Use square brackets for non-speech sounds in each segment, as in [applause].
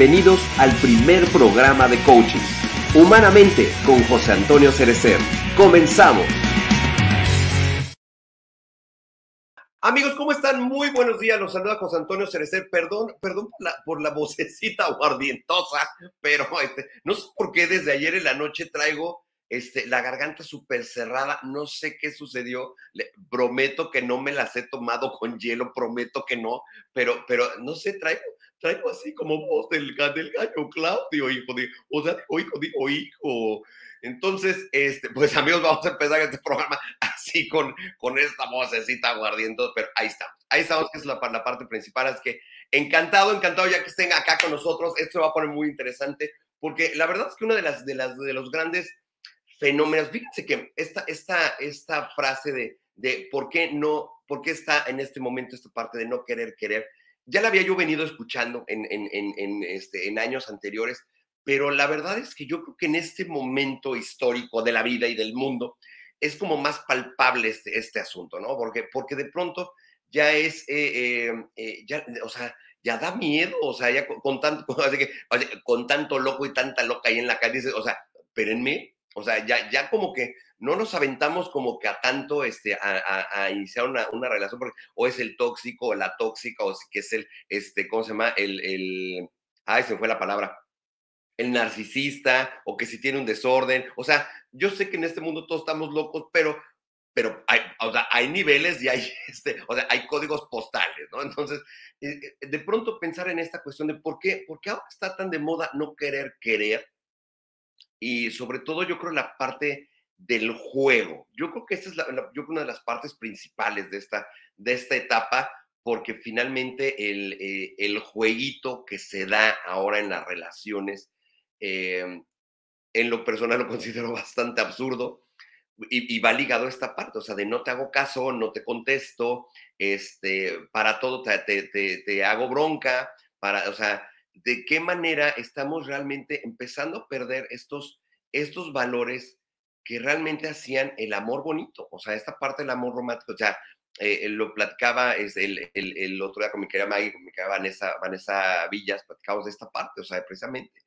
Bienvenidos al primer programa de coaching. Humanamente con José Antonio Cerecer. Comenzamos. Amigos, ¿cómo están? Muy buenos días. Los saluda José Antonio Cerecer. Perdón, perdón por la, por la vocecita guardientosa, pero este, no sé por qué desde ayer en la noche traigo este, la garganta súper cerrada, no sé qué sucedió, prometo que no me las he tomado con hielo, prometo que no, pero, pero no sé, traigo, traigo así como voz del, del gallo Claudio, hijo de, o sea, digo hijo, digo hijo. Entonces, este, pues amigos, vamos a empezar este programa así con, con esta vocecita guardiendo, pero ahí estamos, ahí estamos, que es la, la parte principal, es que encantado, encantado ya que estén acá con nosotros, esto se va a poner muy interesante, porque la verdad es que una de las, de las, de los grandes fenómenos. Fíjense que esta, esta, esta frase de, de por qué no, por qué está en este momento esta parte de no querer querer, ya la había yo venido escuchando en, en, en, en, este, en años anteriores, pero la verdad es que yo creo que en este momento histórico de la vida y del mundo es como más palpable este, este asunto, ¿no? Porque, porque de pronto ya es, eh, eh, eh, ya, o sea, ya da miedo, o sea, ya con, con tanto, [laughs] así que, con tanto loco y tanta loca ahí en la calle, o sea, espérenme, o sea, ya, ya como que no nos aventamos como que a tanto este, a, a, iniciar una, una, relación, porque o es el tóxico o la tóxica, o que es el, este, ¿cómo se llama? El, el, ay, se fue la palabra, el narcisista, o que si tiene un desorden. O sea, yo sé que en este mundo todos estamos locos, pero, pero hay, o sea, hay niveles y hay, [laughs] este, o sea, hay códigos postales, ¿no? Entonces, de pronto pensar en esta cuestión de por qué, por qué ahora está tan de moda no querer querer, y sobre todo yo creo la parte del juego. Yo creo que esta es la, la, yo creo una de las partes principales de esta, de esta etapa, porque finalmente el, eh, el jueguito que se da ahora en las relaciones, eh, en lo personal lo considero [laughs] bastante absurdo. Y, y, va ligado a esta parte, o sea, de no te hago caso, no te contesto, este, para todo te, te, te, te hago bronca, para, o sea, de qué manera estamos realmente empezando a perder estos, estos valores que realmente hacían el amor bonito, o sea, esta parte del amor romántico, o sea, eh, lo platicaba es el, el, el, otro día con mi querida Maggie, con mi querida Vanessa, Vanessa Villas, platicamos de esta parte, o sea, precisamente,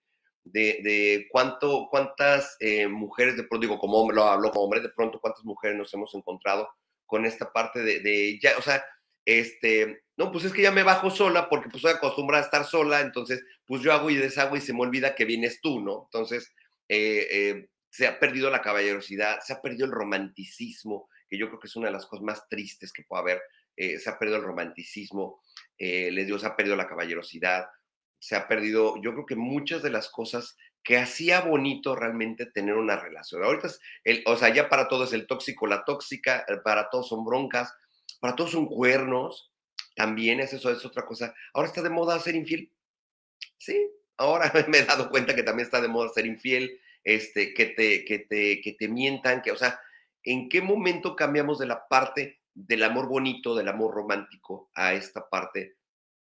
de, de cuánto, cuántas eh, mujeres, de pronto, digo, como hombre, lo hablo como hombre, de pronto, cuántas mujeres nos hemos encontrado con esta parte de, de ya, o sea, este, no, pues es que ya me bajo sola porque pues estoy acostumbrada a estar sola, entonces pues yo hago y deshago y se me olvida que vienes tú, ¿no? Entonces, eh, eh, se ha perdido la caballerosidad, se ha perdido el romanticismo, que yo creo que es una de las cosas más tristes que puede haber, eh, se ha perdido el romanticismo, les digo, se ha perdido la caballerosidad, se ha perdido, yo creo que muchas de las cosas que hacía bonito realmente tener una relación. Ahorita, es el, o sea, ya para todos es el tóxico, la tóxica, para todos son broncas, para todos son cuernos, también es eso, es otra cosa. Ahora está de moda ser infiel. Sí, ahora [laughs] me he dado cuenta que también está de moda ser infiel, este, que te, que te, que te mientan, que, o sea, ¿en qué momento cambiamos de la parte del amor bonito, del amor romántico, a esta parte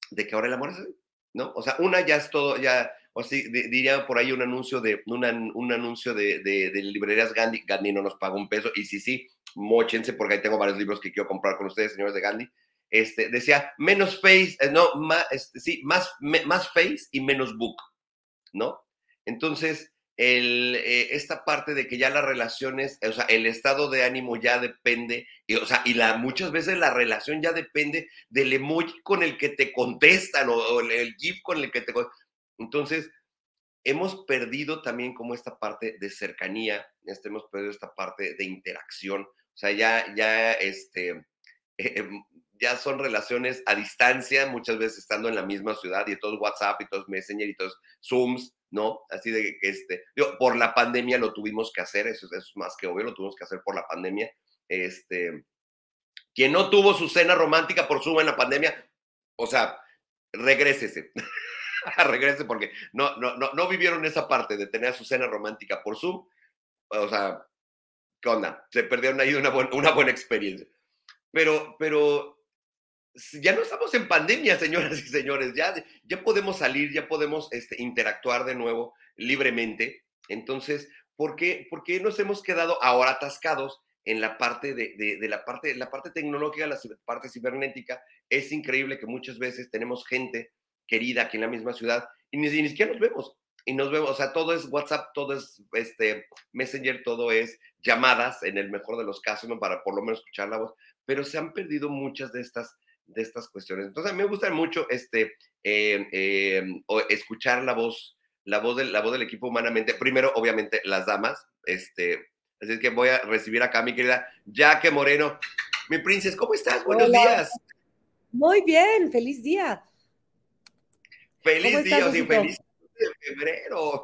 de que ahora el amor es así? ¿No? O sea, una ya es todo, ya, o así, diría por ahí un anuncio de, una, un anuncio de, de, de, librerías Gandhi, Gandhi no nos paga un peso, y sí, sí, mochense, porque ahí tengo varios libros que quiero comprar con ustedes, señores de Gandhi, este, decía menos face, eh, no, más, este, sí, más, me, más face y menos book, ¿no? Entonces, el, eh, esta parte de que ya las relaciones, o sea, el estado de ánimo ya depende, y, o sea, y la, muchas veces la relación ya depende del emoji con el que te contestan o, el, el, GIF con el que te Entonces, hemos perdido también como esta parte de cercanía, este, hemos perdido esta parte de interacción, o sea, ya, ya, este, eh, ya son relaciones a distancia, muchas veces estando en la misma ciudad y todos WhatsApp y todos Messenger y todos Zooms, ¿no? Así de que, este, digo, por la pandemia lo tuvimos que hacer, eso, eso, es más que obvio, lo tuvimos que hacer por la pandemia. Este, quien no tuvo su cena romántica por en la pandemia, o sea, regrésese. [laughs] regrese porque no, no, no, no vivieron esa parte de tener su cena romántica por Zoom. O sea, ¿qué onda? Se perdieron ahí una, buena, una buena experiencia. Pero, pero ya no estamos en pandemia, señoras y señores, ya, ya podemos salir, ya podemos este, interactuar de nuevo libremente. Entonces, ¿por qué, ¿por qué nos hemos quedado ahora atascados en la parte de, de, de, la parte, la parte tecnológica, la parte cibernética? Es increíble que muchas veces tenemos gente querida aquí en la misma ciudad y ni, ni siquiera nos vemos. Y nos vemos, o sea, todo es WhatsApp, todo es este, Messenger, todo es llamadas, en el mejor de los casos, ¿no? para por lo menos escuchar la voz, pero se han perdido muchas de estas, de estas cuestiones. Entonces, a mí me gusta mucho este, eh, eh, escuchar la voz, la voz, del, la voz del equipo humanamente. Primero, obviamente, las damas, este, así que voy a recibir acá mi querida Jaque Moreno. Mi princesa, ¿cómo estás? Buenos días. Muy bien, feliz día. Feliz día, sí, feliz de febrero.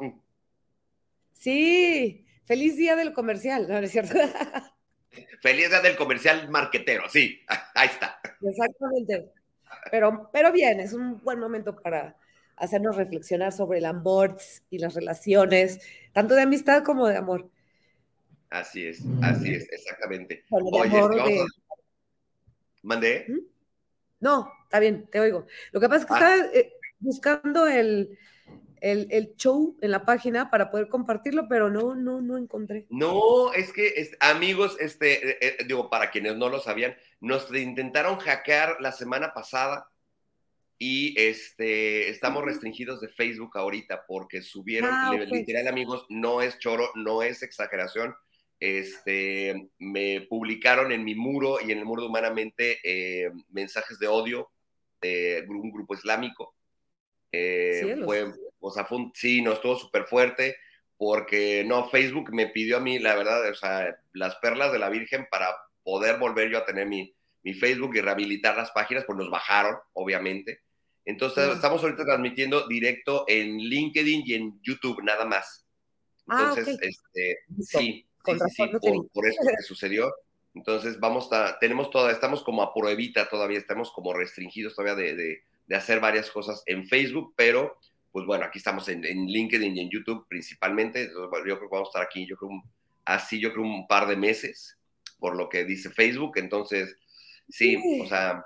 Sí, feliz día del comercial, ¿no, es cierto? [laughs] Feliz día del comercial marquetero, sí, [laughs] ahí está. Exactamente. Pero, pero bien, es un buen momento para hacernos reflexionar sobre el amor y las relaciones, tanto de amistad como de amor. Así es, así es, exactamente. Oye, ¿Mandé? ¿Mm? No, está bien, te oigo. Lo que pasa es que ah. estaba eh, buscando el, el, show en la página para poder compartirlo, pero no, no, no encontré. No, es que, amigos, este, eh, eh, digo, para quienes no lo sabían, nos intentaron hackear la semana pasada y este, estamos restringidos de Facebook ahorita porque subieron, ah, literal, amigos, no es choro, no es exageración. Este, me publicaron en mi muro y en el muro de Humanamente eh, mensajes de odio de un grupo islámico. fue, o sea, fue sí, no estuvo súper fuerte porque no, Facebook me pidió a mí, la verdad, o sea, las perlas de la Virgen para poder volver yo a tener mi, mi Facebook y rehabilitar las páginas, pues nos bajaron, obviamente. Entonces, estamos ahorita transmitiendo directo en LinkedIn y en YouTube, nada más. Ah, Entonces, este, sí, sí, sí, por, eso que sucedió. Entonces, vamos a, tenemos toda, estamos como a pruebita todavía, estamos como restringidos todavía de, de, de hacer varias cosas en Facebook, pero pues bueno, aquí estamos en, LinkedIn y en YouTube principalmente. yo creo que vamos a estar aquí, yo creo, así, yo creo un par de meses, por lo que dice Facebook. Entonces, sí, o sea,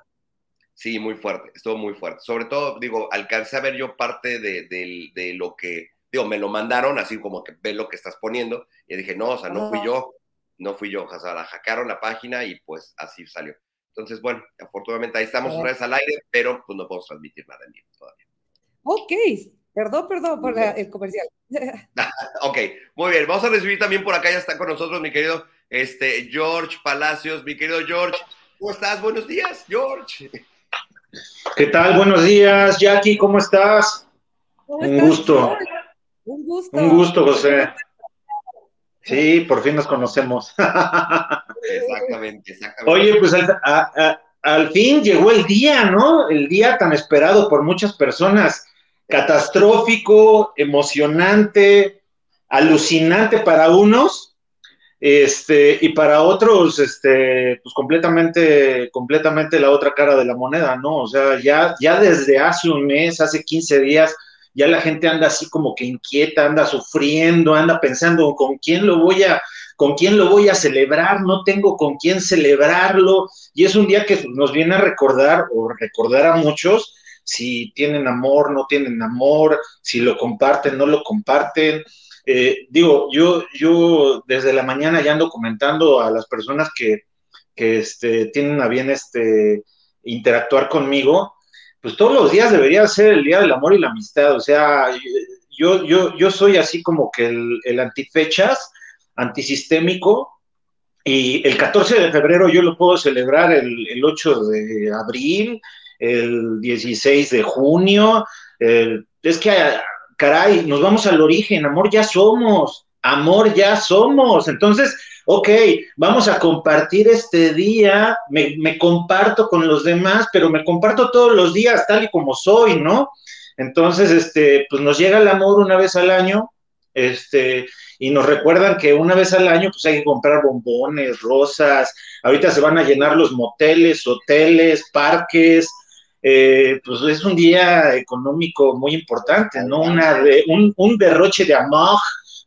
sí, muy fuerte, estuvo muy fuerte. Sobre todo, digo, alcancé a ver yo parte de, de, lo que, digo, me lo mandaron, así como que ve lo que estás poniendo. Y dije, no, o sea, no fui yo, no fui yo, o sea, la hackearon la página y pues así salió. Entonces, bueno, afortunadamente ahí estamos otra vez al aire, pero pues no podemos transmitir nada en vivo todavía. Ok, perdón, perdón por el comercial. [laughs] ok, muy bien. Vamos a recibir también por acá, ya está con nosotros mi querido este, George Palacios. Mi querido George, ¿cómo estás? Buenos días, George. ¿Qué tal? Buenos días, Jackie, ¿cómo estás? Un gusto. Un gusto. Un gusto, José. Sí, por fin nos conocemos. [laughs] exactamente, exactamente. Oye, pues al fin llegó el día, ¿no? El día tan esperado por muchas personas catastrófico, emocionante, alucinante para unos, este, y para otros, este, pues completamente, completamente la otra cara de la moneda, ¿no? O sea, ya, ya desde hace un mes, hace 15 días, ya la gente anda así como que inquieta, anda sufriendo, anda pensando con quién lo voy a, con quién lo voy a celebrar, no tengo con quién celebrarlo, y es un día que nos viene a recordar, o recordar a muchos, si tienen amor, no tienen amor, si lo comparten, no lo comparten. Eh, digo, yo, yo desde la mañana ya ando comentando a las personas que, que este, tienen a bien este, interactuar conmigo, pues todos los días debería ser el Día del Amor y la Amistad. O sea, yo, yo, yo soy así como que el, el antifechas, antisistémico, y el 14 de febrero yo lo puedo celebrar el, el 8 de abril, el 16 de junio. es que, caray, nos vamos al origen, amor ya somos, amor ya somos. Entonces, ok, vamos a compartir este día, me, me, comparto con los demás, pero me comparto todos los días tal y como soy, ¿no? Entonces, este, pues nos llega el amor una vez al año, este, y nos recuerdan que una vez al año pues hay que comprar bombones, rosas, ahorita se van a llenar los moteles, hoteles, parques, eh, pues es un día económico muy importante, ¿no? Una un, un, derroche de amor,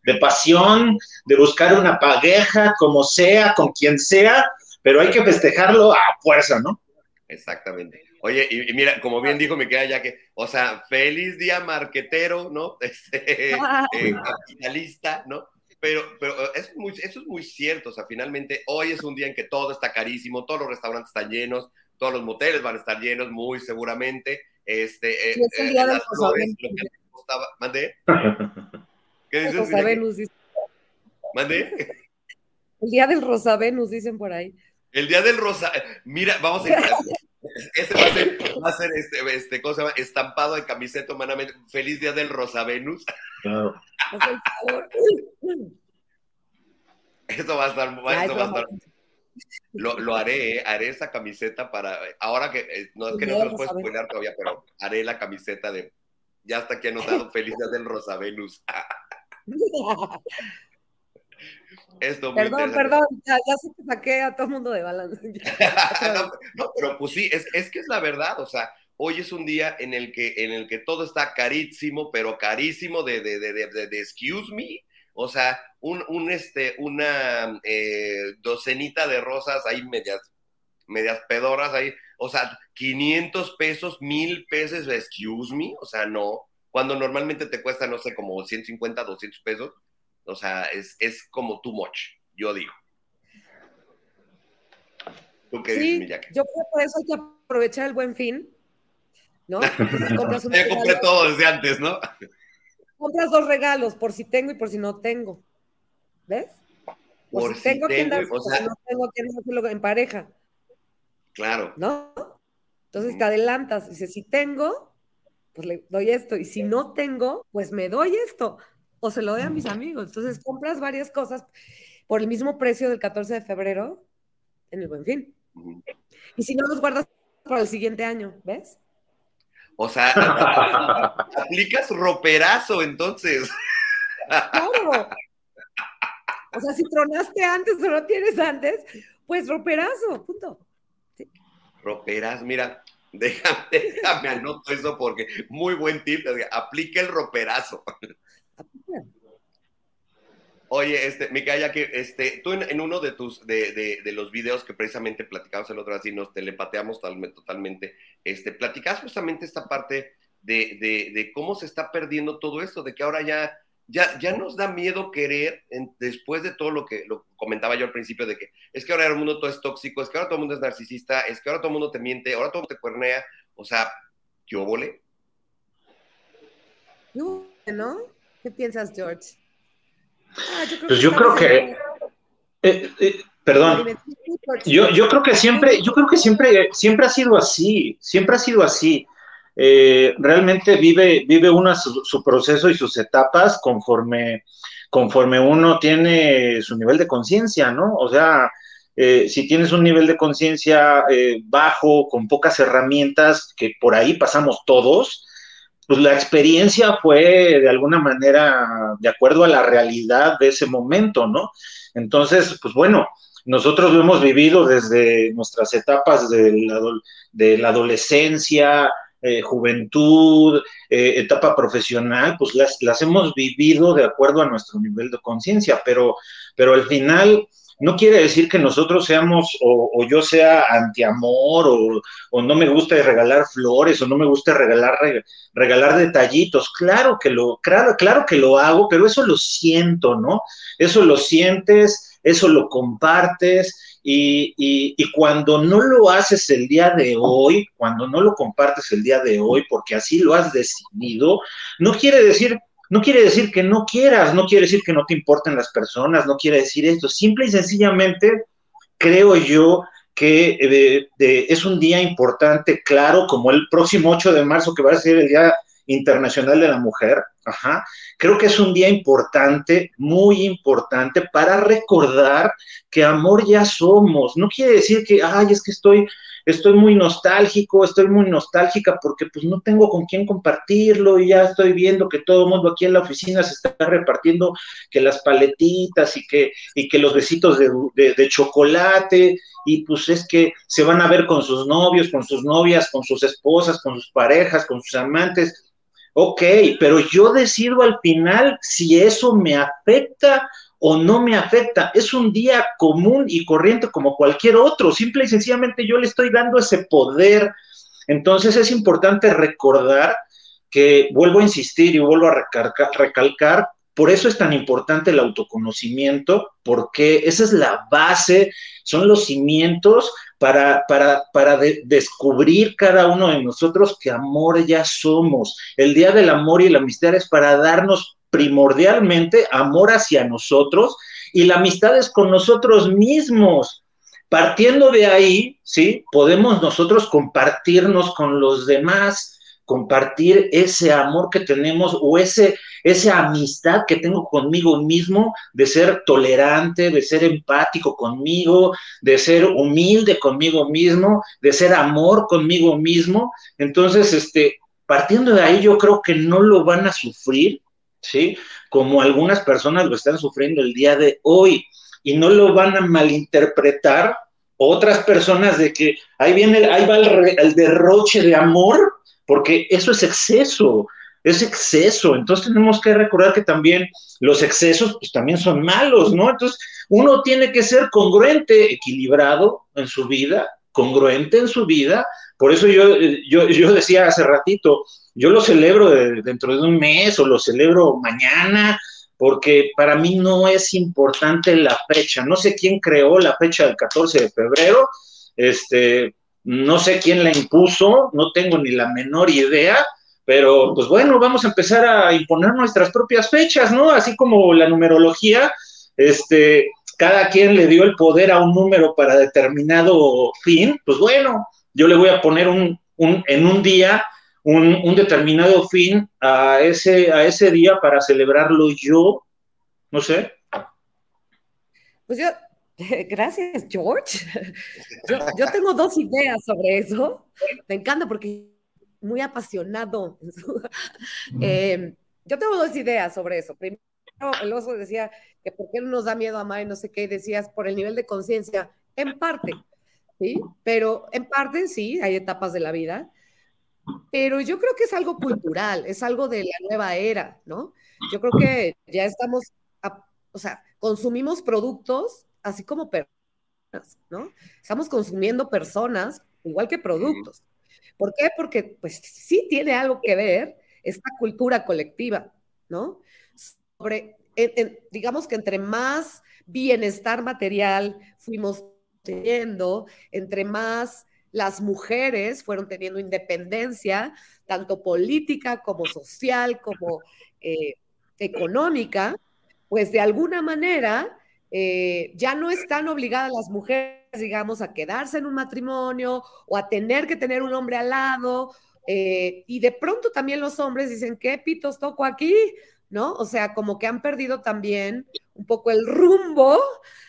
de pasión, de buscar una pareja, como sea, con quien sea, pero hay que festejarlo a fuerza, ¿no? Exactamente. Oye, y, mira, como bien dijo mi querida ya que, o sea, feliz día marquetero, ¿no? [laughs] Este, [laughs] eh, capitalista, ¿no? Pero, pero es muy, eso es muy cierto, o sea, finalmente hoy es un día en que todo está carísimo, todos los restaurantes están llenos, todos los moteles van a estar llenos muy seguramente este, Sí, es el eh, día eh, del las flores, Rosavenus. lo que me costaba. ¿Mandé? [laughs] ¿Qué dices? Rosa Mira, Venus, dice. ¿Mandé? El día del Rosa Venus, dicen por ahí. El día del rosa. Mira, vamos a ir. [laughs] Este va a ser, va a ser este, este, ¿cómo se llama? Estampado de camiseta humanamente. Feliz día del Rosa Venus. Claro. [laughs] Esto va a estar, Ay, esto va a estar. Lo, lo haré, ¿eh? haré esa camiseta para. Ahora que eh, no es que El no se los puedo Rosa spoilear todavía, pero haré la camiseta de. Ya está aquí anotado. [laughs] Feliz día del Rosa Venus. [laughs] Esto muy Perdón, perdón, ya, ya sé que saqué a todo el mundo de balance. [laughs] no, no, pero pues sí, es, es que es la verdad, o sea, hoy es un día en el que, en el que todo está carísimo, pero carísimo de, de, de, de, de- de excuse me, o sea, un, un este, una eh, docenita de rosas ahí medias, medias pedoras ahí, o sea, 500 pesos, 1000 pesos, excuse me, o sea, no, cuando normalmente te cuesta, no sé, como 150, 200 pesos, o sea, es, es como too much, yo digo. ¿Tú qué dices, Sí, Miyake? yo creo que por eso hay que aprovechar el buen fin, ¿no? Entonces [laughs] compras, un Ya compré todo desde antes, ¿no? Compras dos regalos, por si tengo y por si no tengo. ¿Ves? Por, Por si si tengo quien o sea- no tengo quien dárselo en pareja, Claro. ¿no? Entonces te adelantas. Dices, si tengo, pues le doy esto. Y si no tengo, pues me doy esto. O se lo doy a mis amigos. Entonces compras varias cosas por el mismo precio del 14 de febrero en el buen fin. Y si no los guardas para el siguiente año, ¿ves? O sea, [laughs] aplicas roperazo entonces. Claro. O sea, si tronaste antes o no tienes antes, pues roperazo, punto. Roperas, mira, [laughs] déjame, déjame anoto eso porque muy buen tip. Aplica el roperazo. Oye, este, Mica, ya que este, tú en, uno de tus, de, de, los videos que precisamente platicamos el otro día, así nos telepateamos tal, totalmente, este, platicabas justamente esta parte de, de, de, cómo se está perdiendo todo esto, de que ahora ya, ya, ya nos da miedo querer, después de todo lo que lo comentaba yo al principio, de que es que ahora el mundo todo es tóxico, es que ahora todo el mundo es narcisista, es que ahora todo el mundo te miente, ahora todo el mundo te cuernea, o sea, yo volé. ¿No? ¿Qué piensas, George? Ah, yo pues yo creo que, eh, eh, perdón, yo, yo creo que siempre, yo creo que siempre, siempre ha sido así, siempre ha sido así. Eh, realmente vive, vive uno su, su, proceso y sus etapas conforme, conforme uno tiene su nivel de conciencia, ¿no? O sea, eh, si tienes un nivel de conciencia eh, bajo, con pocas herramientas, que por ahí pasamos todos, pues la experiencia fue de alguna manera de acuerdo a la realidad de ese momento, ¿no? Entonces, pues bueno, nosotros lo hemos vivido desde nuestras etapas de la, de la adolescencia, eh, juventud, eh, etapa profesional, pues las, las, hemos vivido de acuerdo a nuestro nivel de conciencia, pero, pero al final no quiere decir que nosotros seamos o, o yo sea antiamor o, o, no me gusta regalar flores o no me gusta regalar, regalar detallitos. Claro que lo, claro, claro que lo hago, pero eso lo siento, ¿no? Eso lo sientes, eso lo compartes y, y, y cuando no lo haces el día de hoy, cuando no lo compartes el día de hoy porque así lo has decidido, no quiere decir no quiere decir que no quieras, no quiere decir que no te importen las personas, no quiere decir esto. Simple y sencillamente creo yo que eh, es un día importante, claro, como el próximo 8 de marzo, que va a ser el Día Internacional de la Mujer. Ajá. Creo que es un día importante, muy importante, para recordar que amor ya somos. No quiere decir que, ay, es que estoy estoy muy nostálgico, estoy muy nostálgica porque pues no tengo con quién compartirlo y ya estoy viendo que todo el mundo aquí en la oficina se está repartiendo que las paletitas y que, y que los besitos de, chocolate y pues es que se van a ver con sus novios, con sus novias, con sus esposas, con sus parejas, con sus amantes. Ok, pero yo decido al final si eso me afecta o no me afecta. Es un día común y corriente como cualquier otro. Simple y sencillamente yo le estoy dando ese poder. Entonces es importante recordar que, vuelvo a insistir y vuelvo a recalcar, recalcar por eso es tan importante el autoconocimiento, porque esa es la base, son los cimientos para, para, para descubrir cada uno de nosotros que amor ya somos. El Día del Amor y la Amistad es para darnos primordialmente amor hacia nosotros y la amistad es con nosotros mismos. Partiendo de ahí, ¿sí? Podemos nosotros compartirnos con los demás compartir ese amor que tenemos o ese, esa amistad que tengo conmigo mismo, de ser tolerante, de ser empático conmigo, de ser humilde conmigo mismo, de ser amor conmigo mismo. Entonces, este, partiendo de ahí, yo creo que no lo van a sufrir, ¿sí? Como algunas personas lo están sufriendo el día de hoy y no lo van a malinterpretar otras personas de que ahí viene, ahí va el, el derroche de amor porque eso es exceso, es exceso. Entonces tenemos que recordar que también los excesos pues también son malos, ¿no? Entonces uno tiene que ser congruente, equilibrado en su vida, congruente en su vida. Por eso yo, yo, yo decía hace ratito, yo lo celebro dentro de un mes o lo celebro mañana, porque para mí no es importante la fecha. No sé quién creó la fecha del 14 de febrero, este, no sé quién la impuso, no tengo ni la menor idea, pero pues bueno, vamos a empezar a imponer nuestras propias fechas, ¿no? Así como la numerología, este, cada quien le dio el poder a un número para determinado fin, pues bueno, yo le voy a poner un, en un día un, un, determinado fin a ese, a ese día para celebrarlo yo, no sé. Pues yo, [laughs] Gracias, George. [laughs] Yo, [laughs] tengo dos ideas sobre eso. Me encanta porque muy apasionado. Em, yo tengo dos ideas sobre eso. Primero, el oso decía que por qué no nos da miedo amar y no sé qué, decías por el nivel de conciencia. En parte, ¿sí? Pero en parte sí, hay etapas de la vida. Pero yo creo que es algo cultural, es algo de la nueva era, ¿no? Yo creo que ya estamos, o sea, consumimos productos así como personas, ¿no? Estamos consumiendo personas igual que productos. ¿Por qué? Porque pues sí tiene algo que ver esta cultura colectiva, ¿no? Sobre, digamos que entre más bienestar material fuimos teniendo, entre más las mujeres fueron teniendo independencia, tanto política como social, como eh, económica, pues de alguna manera eh, ya no están obligadas las mujeres, digamos, a quedarse en un matrimonio o a tener que tener un hombre al lado. Eh, y de pronto también los hombres dicen, ¿qué pitos toco aquí? ¿No? O sea, como que han perdido también un poco el rumbo,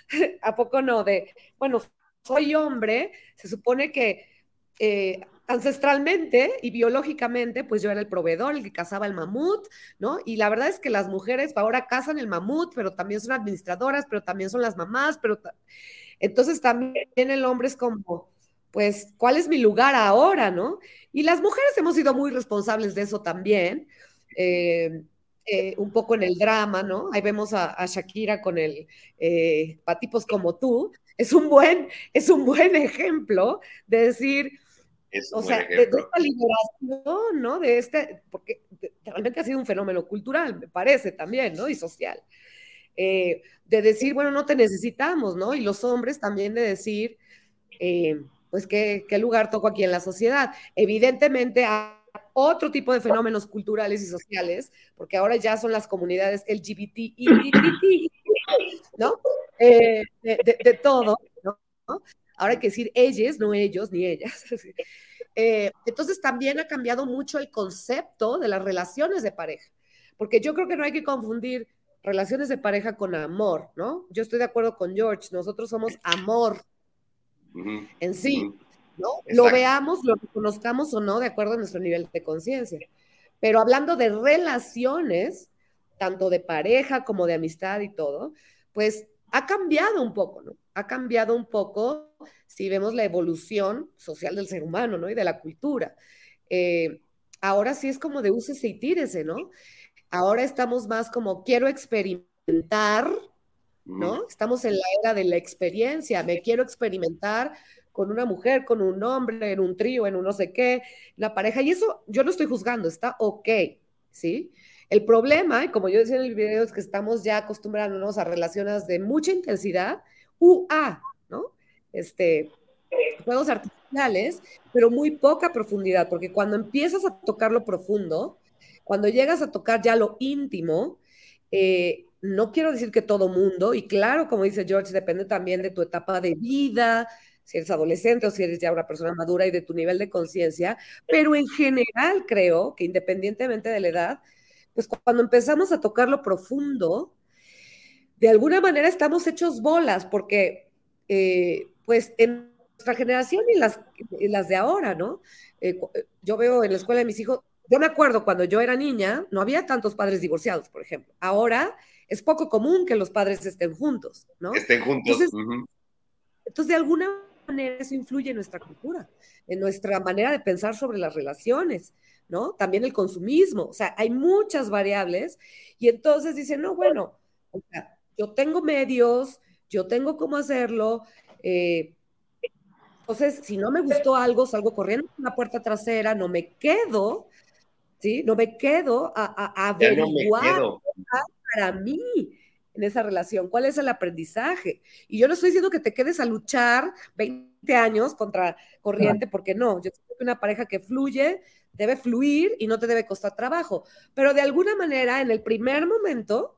[laughs] ¿a poco no? De, bueno, soy hombre, se supone que eh, ancestralmente y biológicamente, pues yo era el proveedor, el que cazaba el mamut, ¿no? Y la verdad es que las mujeres ahora cazan el mamut, pero también son administradoras, pero también son las mamás, pero entonces también el hombre es como, pues, ¿cuál es mi lugar ahora, no? Y las mujeres hemos sido muy responsables de eso también. Eh, eh, un poco en el drama, ¿no? Ahí vemos a, Shakira con el eh, patipos como tú. Es un buen, es un buen ejemplo de decir, o sea, de, esta liberación, ¿no? De este, porque realmente ha sido un fenómeno cultural, me parece también, ¿no? Y social. Eh, de decir, bueno, no te necesitamos, ¿no? Y los hombres también de decir, eh, pues, ¿qué, ¿qué, lugar toco aquí en la sociedad? Evidentemente hay otro tipo de fenómenos culturales y sociales, porque ahora ya son las comunidades LGBT, ¿no? Eh, de, de, todo, ¿no? Ahora hay que decir ellos, no ellos ni ellas. [laughs] Eh, entonces también ha cambiado mucho el concepto de las relaciones de pareja, porque yo creo que no hay que confundir relaciones de pareja con amor, ¿no? Yo estoy de acuerdo con George, nosotros somos amor en sí, ¿no? Lo veamos, lo conozcamos o no, de acuerdo a nuestro nivel de conciencia. Pero hablando de relaciones, tanto de pareja como de amistad y todo, pues ha cambiado un poco, ¿no? Ha cambiado un poco si vemos la evolución social del ser humano, ¿no? Y de la cultura. Eh, ahora sí es como de úsese y tírese, ¿no? Ahora estamos más como quiero experimentar, ¿no? Estamos en la era de la experiencia, me quiero experimentar con una mujer, con un hombre, en un trío, en un no sé qué, la pareja, y eso yo no estoy juzgando, está ok, ¿sí? El problema, como yo decía en el video, es que estamos ya acostumbrándonos a relaciones de mucha intensidad, UA, ¿no? Este, juegos artificiales, pero muy poca profundidad, porque cuando empiezas a tocar lo profundo, cuando llegas a tocar ya lo íntimo, eh, no quiero decir que todo mundo, y claro, como dice George, depende también de tu etapa de vida, si eres adolescente o si eres ya una persona madura y de tu nivel de conciencia, pero en general creo que independientemente de la edad, pues cuando empezamos a tocar lo profundo, de alguna manera estamos hechos bolas, porque eh, pues en nuestra generación y las, las de ahora, ¿no? Eh, yo veo en la escuela de mis hijos, yo me acuerdo cuando yo era niña, no había tantos padres divorciados, por ejemplo. Ahora es poco común que los padres estén juntos, ¿no? Estén juntos. Entonces, de alguna manera eso influye en nuestra cultura, en nuestra manera de pensar sobre las relaciones, ¿no? También el consumismo, o sea, hay muchas variables y entonces dicen, no, bueno, yo tengo medios, yo tengo cómo hacerlo, eh, entonces, si no me gustó algo, salgo corriendo por la puerta trasera, no me quedo, ¿sí? No me quedo a, a, averiguar para mí en esa relación, cuál es el aprendizaje. Y yo no estoy diciendo que te quedes a luchar 20 años contra corriente, porque no, yo creo que una pareja que fluye debe fluir y no te debe costar trabajo, pero de alguna manera en el primer momento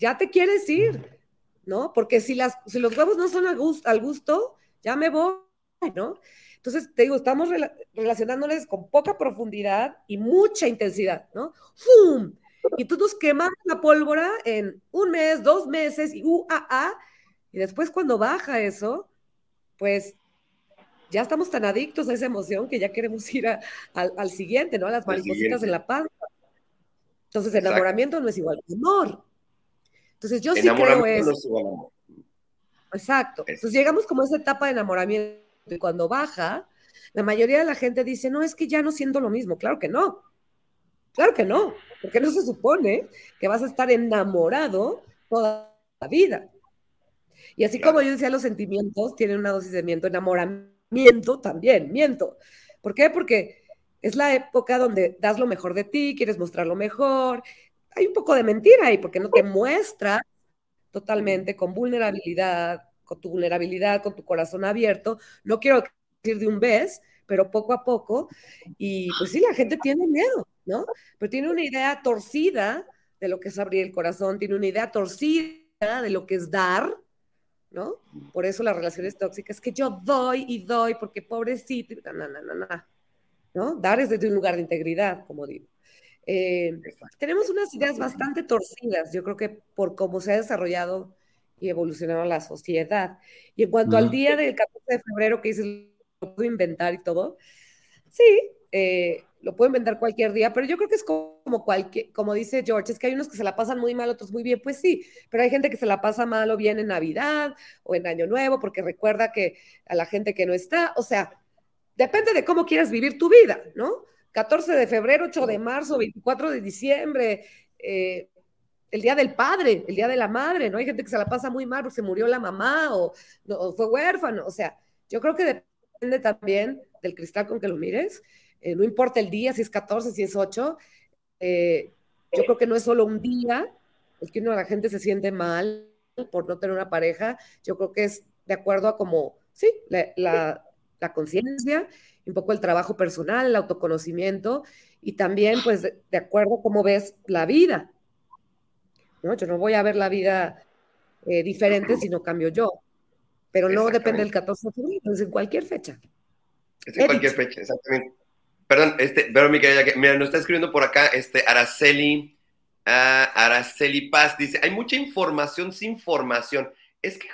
ya te quieres ir, ¿no? Porque si, las, si los huevos no son al gusto, al gusto ya me voy, ¿no? Entonces, te digo, estamos relacionándoles con poca profundidad y mucha intensidad, ¿no? ¡Fum! Y tú nos quemamos la pólvora en un mes, dos meses, y uh, y después cuando baja eso, pues ya estamos tan adictos a esa emoción que ya queremos ir al, siguiente, ¿no? A las maripositas en la panza. Entonces, enamoramiento no es igual que amor. Entonces, yo sí creo eso. Exacto. Entonces, llegamos como a esa etapa de enamoramiento y cuando baja, la mayoría de la gente dice, no, es que ya no siento lo mismo. Claro que no. Claro que no, porque no se supone que vas a estar enamorado toda la vida. Y así como yo decía, los sentimientos tienen una dosis de miento, enamoramiento también, miento. ¿Por qué? Porque es la época donde das lo mejor de ti, quieres mostrar lo mejor. Hay un poco de mentira ahí, porque no te muestras totalmente con vulnerabilidad, con tu vulnerabilidad, con tu corazón abierto. No quiero decir de un vez, pero poco a poco. Y pues sí, la gente tiene miedo, ¿no? Pero tiene una idea torcida de lo que es abrir el corazón, tiene una idea torcida de lo que es dar, ¿no? Por eso las relaciones tóxicas, que yo doy y doy porque pobrecito, no, no, no, no, ¿no? Dar es desde un lugar de integridad, como digo. Eh, tenemos unas ideas bastante torcidas, yo creo que por cómo se ha desarrollado y evolucionaron la sociedad. Y en cuanto al día del 14 de febrero que dices, lo puedo inventar y todo, sí, eh, lo puedo inventar cualquier día, pero yo creo que es como cualquier, como dice George, es que hay unos que se la pasan muy mal, otros muy bien, pues sí, pero hay gente que se la pasa mal o bien en Navidad o en Año Nuevo porque recuerda que a la gente que no está, o sea, depende de cómo quieras vivir tu vida, ¿no? 14 de febrero, 8 de marzo, 24 de diciembre, eh, el día del padre, el día de la madre, ¿no? Hay gente que se la pasa muy mal porque se murió la mamá o, fue huérfano, o sea, yo creo que depende también del cristal con que lo mires, eh, no importa el día, si es 14, si es 8, eh, yo creo que no es solo un día, es que uno, la gente se siente mal por no tener una pareja, yo creo que es de acuerdo a como, sí, la, conciencia, un poco el trabajo personal, el autoconocimiento y también pues de, de acuerdo a cómo ves la vida, ¿no? Yo no voy a ver la vida eh, diferente si no cambio yo. Pero no depende del 14 de febrero, es en cualquier fecha. Es en cualquier fecha, exactamente. Perdón, este, pero mi querida, mira, nos está escribiendo por acá este Araceli, uh, Araceli Paz, dice, hay mucha información sin formación. Es que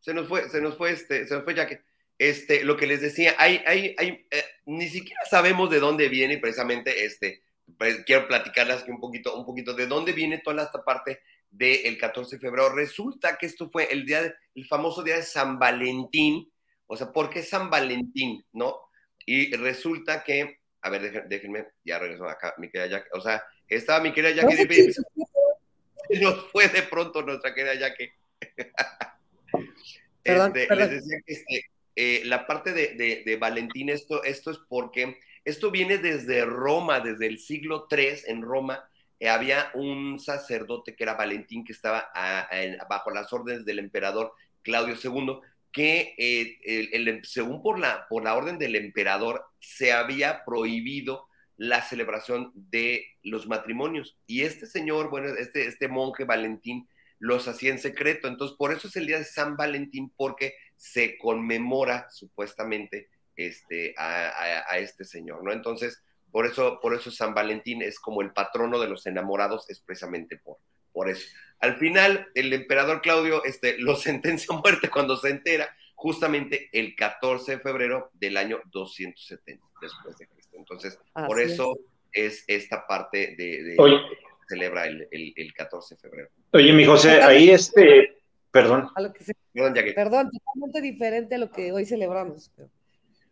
se nos fue, se nos fue este, se nos fue ya que este, lo que les decía, hay, hay, hay, eh, ni siquiera sabemos de dónde viene precisamente este, pues, quiero platicarles un poquito, un poquito de dónde viene toda esta parte del 14 de febrero. Resulta que esto fue el día, el famoso día de San Valentín. O sea, ¿por qué San Valentín? ¿No? Y resulta que, a ver, déjenme, ya regreso acá, mi querida Jack. O sea, estaba mi querida Jackie. Se [laughs] nos fue de pronto nuestra querida Jackie. este, Les decía que este, eh, la parte de, de, Valentín, esto, esto es porque esto viene desde Roma, desde el siglo III en Roma. eh, había un sacerdote que era Valentín, que estaba bajo las órdenes del emperador Claudio II, que eh, según por la, por la orden del emperador se había prohibido la celebración de los matrimonios. Y este señor, bueno, este, este monje Valentín, los hacía en secreto. Entonces, por eso es el día de San Valentín, porque se conmemora supuestamente este, a, este señor, ¿no? Entonces, por eso, por eso San Valentín es como el patrono de los enamorados, es precisamente por, por eso. Al final, el emperador Claudio este, lo [laughs] sentencia a muerte cuando se entera, justamente el 14 de febrero del año 270 después de Cristo. Entonces, por eso es. esta parte de, celebra el, el, 14 de febrero. Oye, mi José, ahí este, perdón. Perdón, totalmente diferente a lo que hoy celebramos.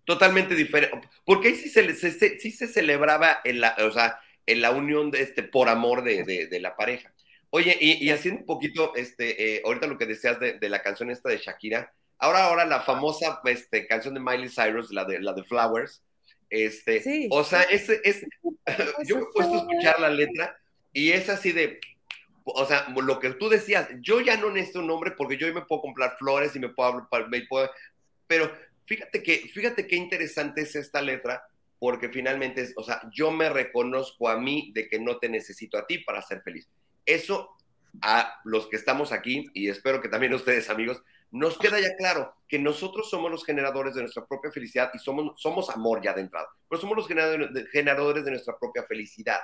Totalmente diferente. Porque ahí sí se, sí se celebraba en la, o sea, en la unión de este, por amor de, de, la pareja. Oye, y, y, haciendo un poquito, este, eh, ahorita lo que decías de, de, la canción esta de Shakira, ahora, ahora la famosa este, canción de Miley Cyrus, la de, la de Flowers, este, o sea, es, es, [laughs] [laughs] yo me he puesto a escuchar la letra y es así de, o sea, lo que tú decías, yo ya no necesito un nombre porque yo me puedo comprar flores y me puedo, me puedo pero fíjate que, fíjate qué interesante es esta letra, porque finalmente es, o sea, yo me reconozco a mí de que no te necesito a ti para ser feliz. Eso a los que estamos aquí, y espero que también ustedes amigos, nos queda ya claro que nosotros somos los generadores de nuestra propia felicidad y somos, somos amor ya de entrada, pero somos los generadores de nuestra propia felicidad.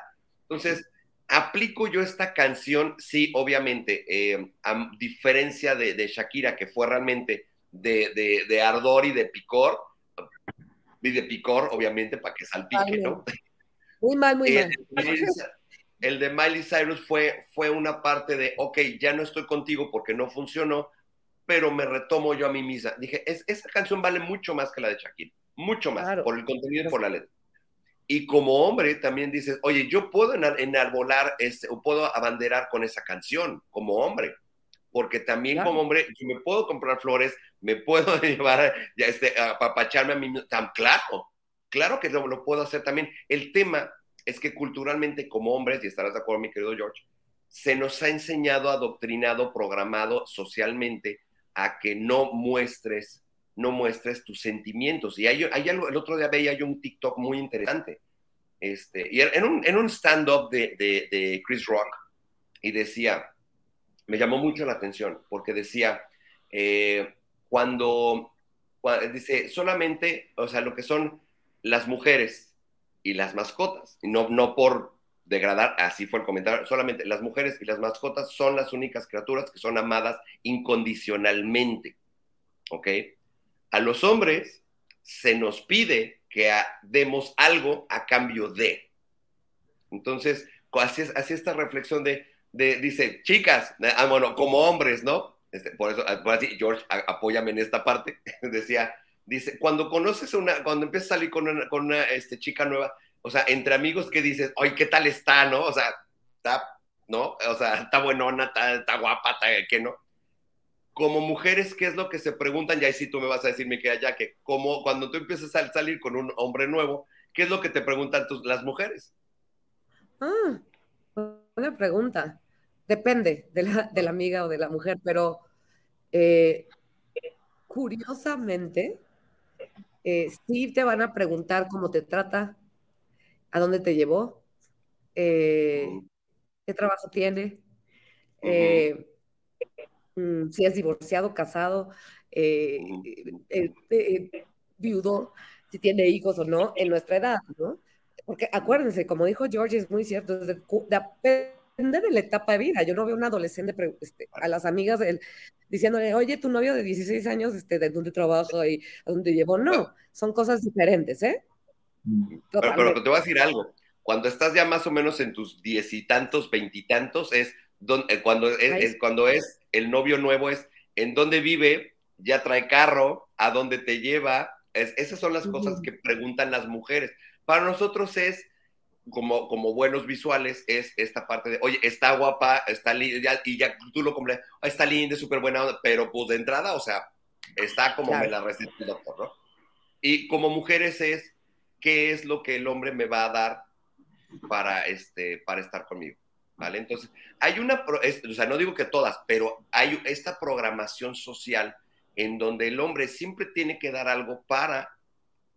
Entonces, aplico yo esta canción, sí, obviamente, eh, a diferencia de, Shakira, que fue realmente de, ardor y de picor, y de picor, obviamente, para que salpique, ¿no? Muy mal, muy mal. El de Miley Cyrus fue, fue una parte de, ok, ya no estoy contigo porque no funcionó, pero me retomo yo a mí misma. Dije, es, esa canción vale mucho más que la de Shakira, mucho más, por el contenido y por la letra. Y como hombre también dices, oye, yo puedo enarbolar, este, o puedo abanderar con esa canción como hombre, porque también como hombre yo me puedo comprar flores, me puedo [laughs] llevar, ya este, a papacharme a mí tan claro, claro que lo, lo puedo hacer también. El tema es que culturalmente como hombres, y estarás de acuerdo mi querido George, se nos ha enseñado, adoctrinado, programado socialmente a que no muestres no muestres tus sentimientos. Y hay, el otro día veía yo un TikTok muy interesante. Este, y en un, en un stand-up de, de, Chris Rock, y decía, me llamó mucho la atención, porque decía, eh, cuando, dice, solamente, o sea, lo que son las mujeres y las mascotas, y no, no por degradar, así fue el comentario, solamente las mujeres y las mascotas son las únicas criaturas que son amadas incondicionalmente, ¿ok? A los hombres se nos pide que demos algo a cambio de. Entonces, así, así esta reflexión de, dice, chicas, ah, bueno, como hombres, ¿no? Este, por eso, por así, George, apóyame en esta parte. [laughs] Decía, dice, cuando conoces una, cuando empiezas a salir con una, con una este, chica nueva, o sea, entre amigos que dices, ay, ¿qué tal está, no? O sea, está, ¿no? O sea, está buenona, está, guapa, ¿qué no? Como mujeres, ¿qué es lo que se preguntan? Ya si tú me vas a decir, queda ya que como cuando tú empiezas a salir con un hombre nuevo, ¿qué es lo que te preguntan tus, las mujeres? Ah, buena pregunta. Depende de la, amiga o de la mujer, pero eh, curiosamente, eh, sí te van a preguntar cómo te trata, a dónde te llevó, eh, qué trabajo tiene. Mm, si es divorciado, casado, eh, eh, eh, viudo, si tiene hijos o no, en nuestra edad, ¿no? Porque acuérdense, como dijo George, es muy cierto, depende de la etapa de vida. Yo no veo un adolescente este, a las amigas diciéndole, oye, tu novio de 16 años, este, ¿de dónde trabaja y a dónde llevó? No, son cosas diferentes, ¿eh? Pero, pero, te voy a decir algo. Cuando estás ya más o menos en tus diez y tantos, veintitantos, es donde, cuando, es, cuando es el novio nuevo es en dónde vive, ya trae carro, a dónde te lleva. esas son las cosas que preguntan las mujeres. Para nosotros es, como, como buenos visuales, es esta parte de, oye, está guapa, está linda, y ya tú lo completas, está linda, súper buena, pero pues de entrada, o sea, está como me la receta el doctor, ¿no? Y como mujeres es, ¿qué es lo que el hombre me va a dar para, este, para estar conmigo? ¿Vale? Entonces, hay una, o sea, no digo que todas, pero hay esta programación social en donde el hombre siempre tiene que dar algo para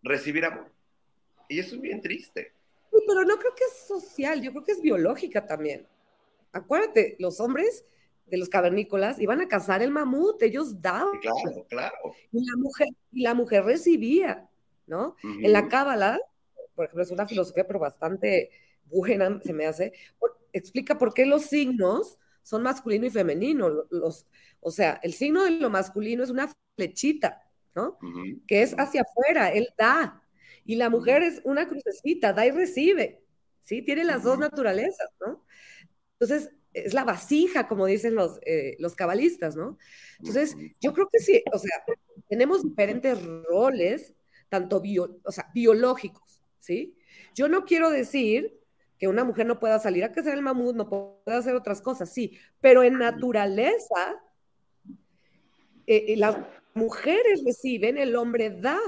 recibir amor. Y eso es bien triste. Sí, pero no creo que es social, yo creo que es biológica también. Acuérdate, los hombres de los cavernícolas iban a cazar el mamut, ellos daban. Claro, claro. Y la mujer, y la mujer recibía, ¿no? En la cábala, por ejemplo, es una filosofía, pero bastante buena, se me hace, explica por qué los signos son masculino y femenino. Los, o sea, el signo de lo masculino es una flechita, ¿no? Que es hacia afuera, él da. Y la mujer es una crucecita, da y recibe, ¿sí? Tiene las dos naturalezas, ¿no? Entonces, es la vasija, como dicen los, eh, los cabalistas, ¿no? Entonces, yo creo que sí, o sea, tenemos diferentes roles, tanto bio, o sea, biológicos, ¿sí? Yo no quiero decir que una mujer no pueda salir a cazar el mamut, no pueda hacer otras cosas, sí, pero en naturaleza, eh, eh, las mujeres reciben, el hombre da.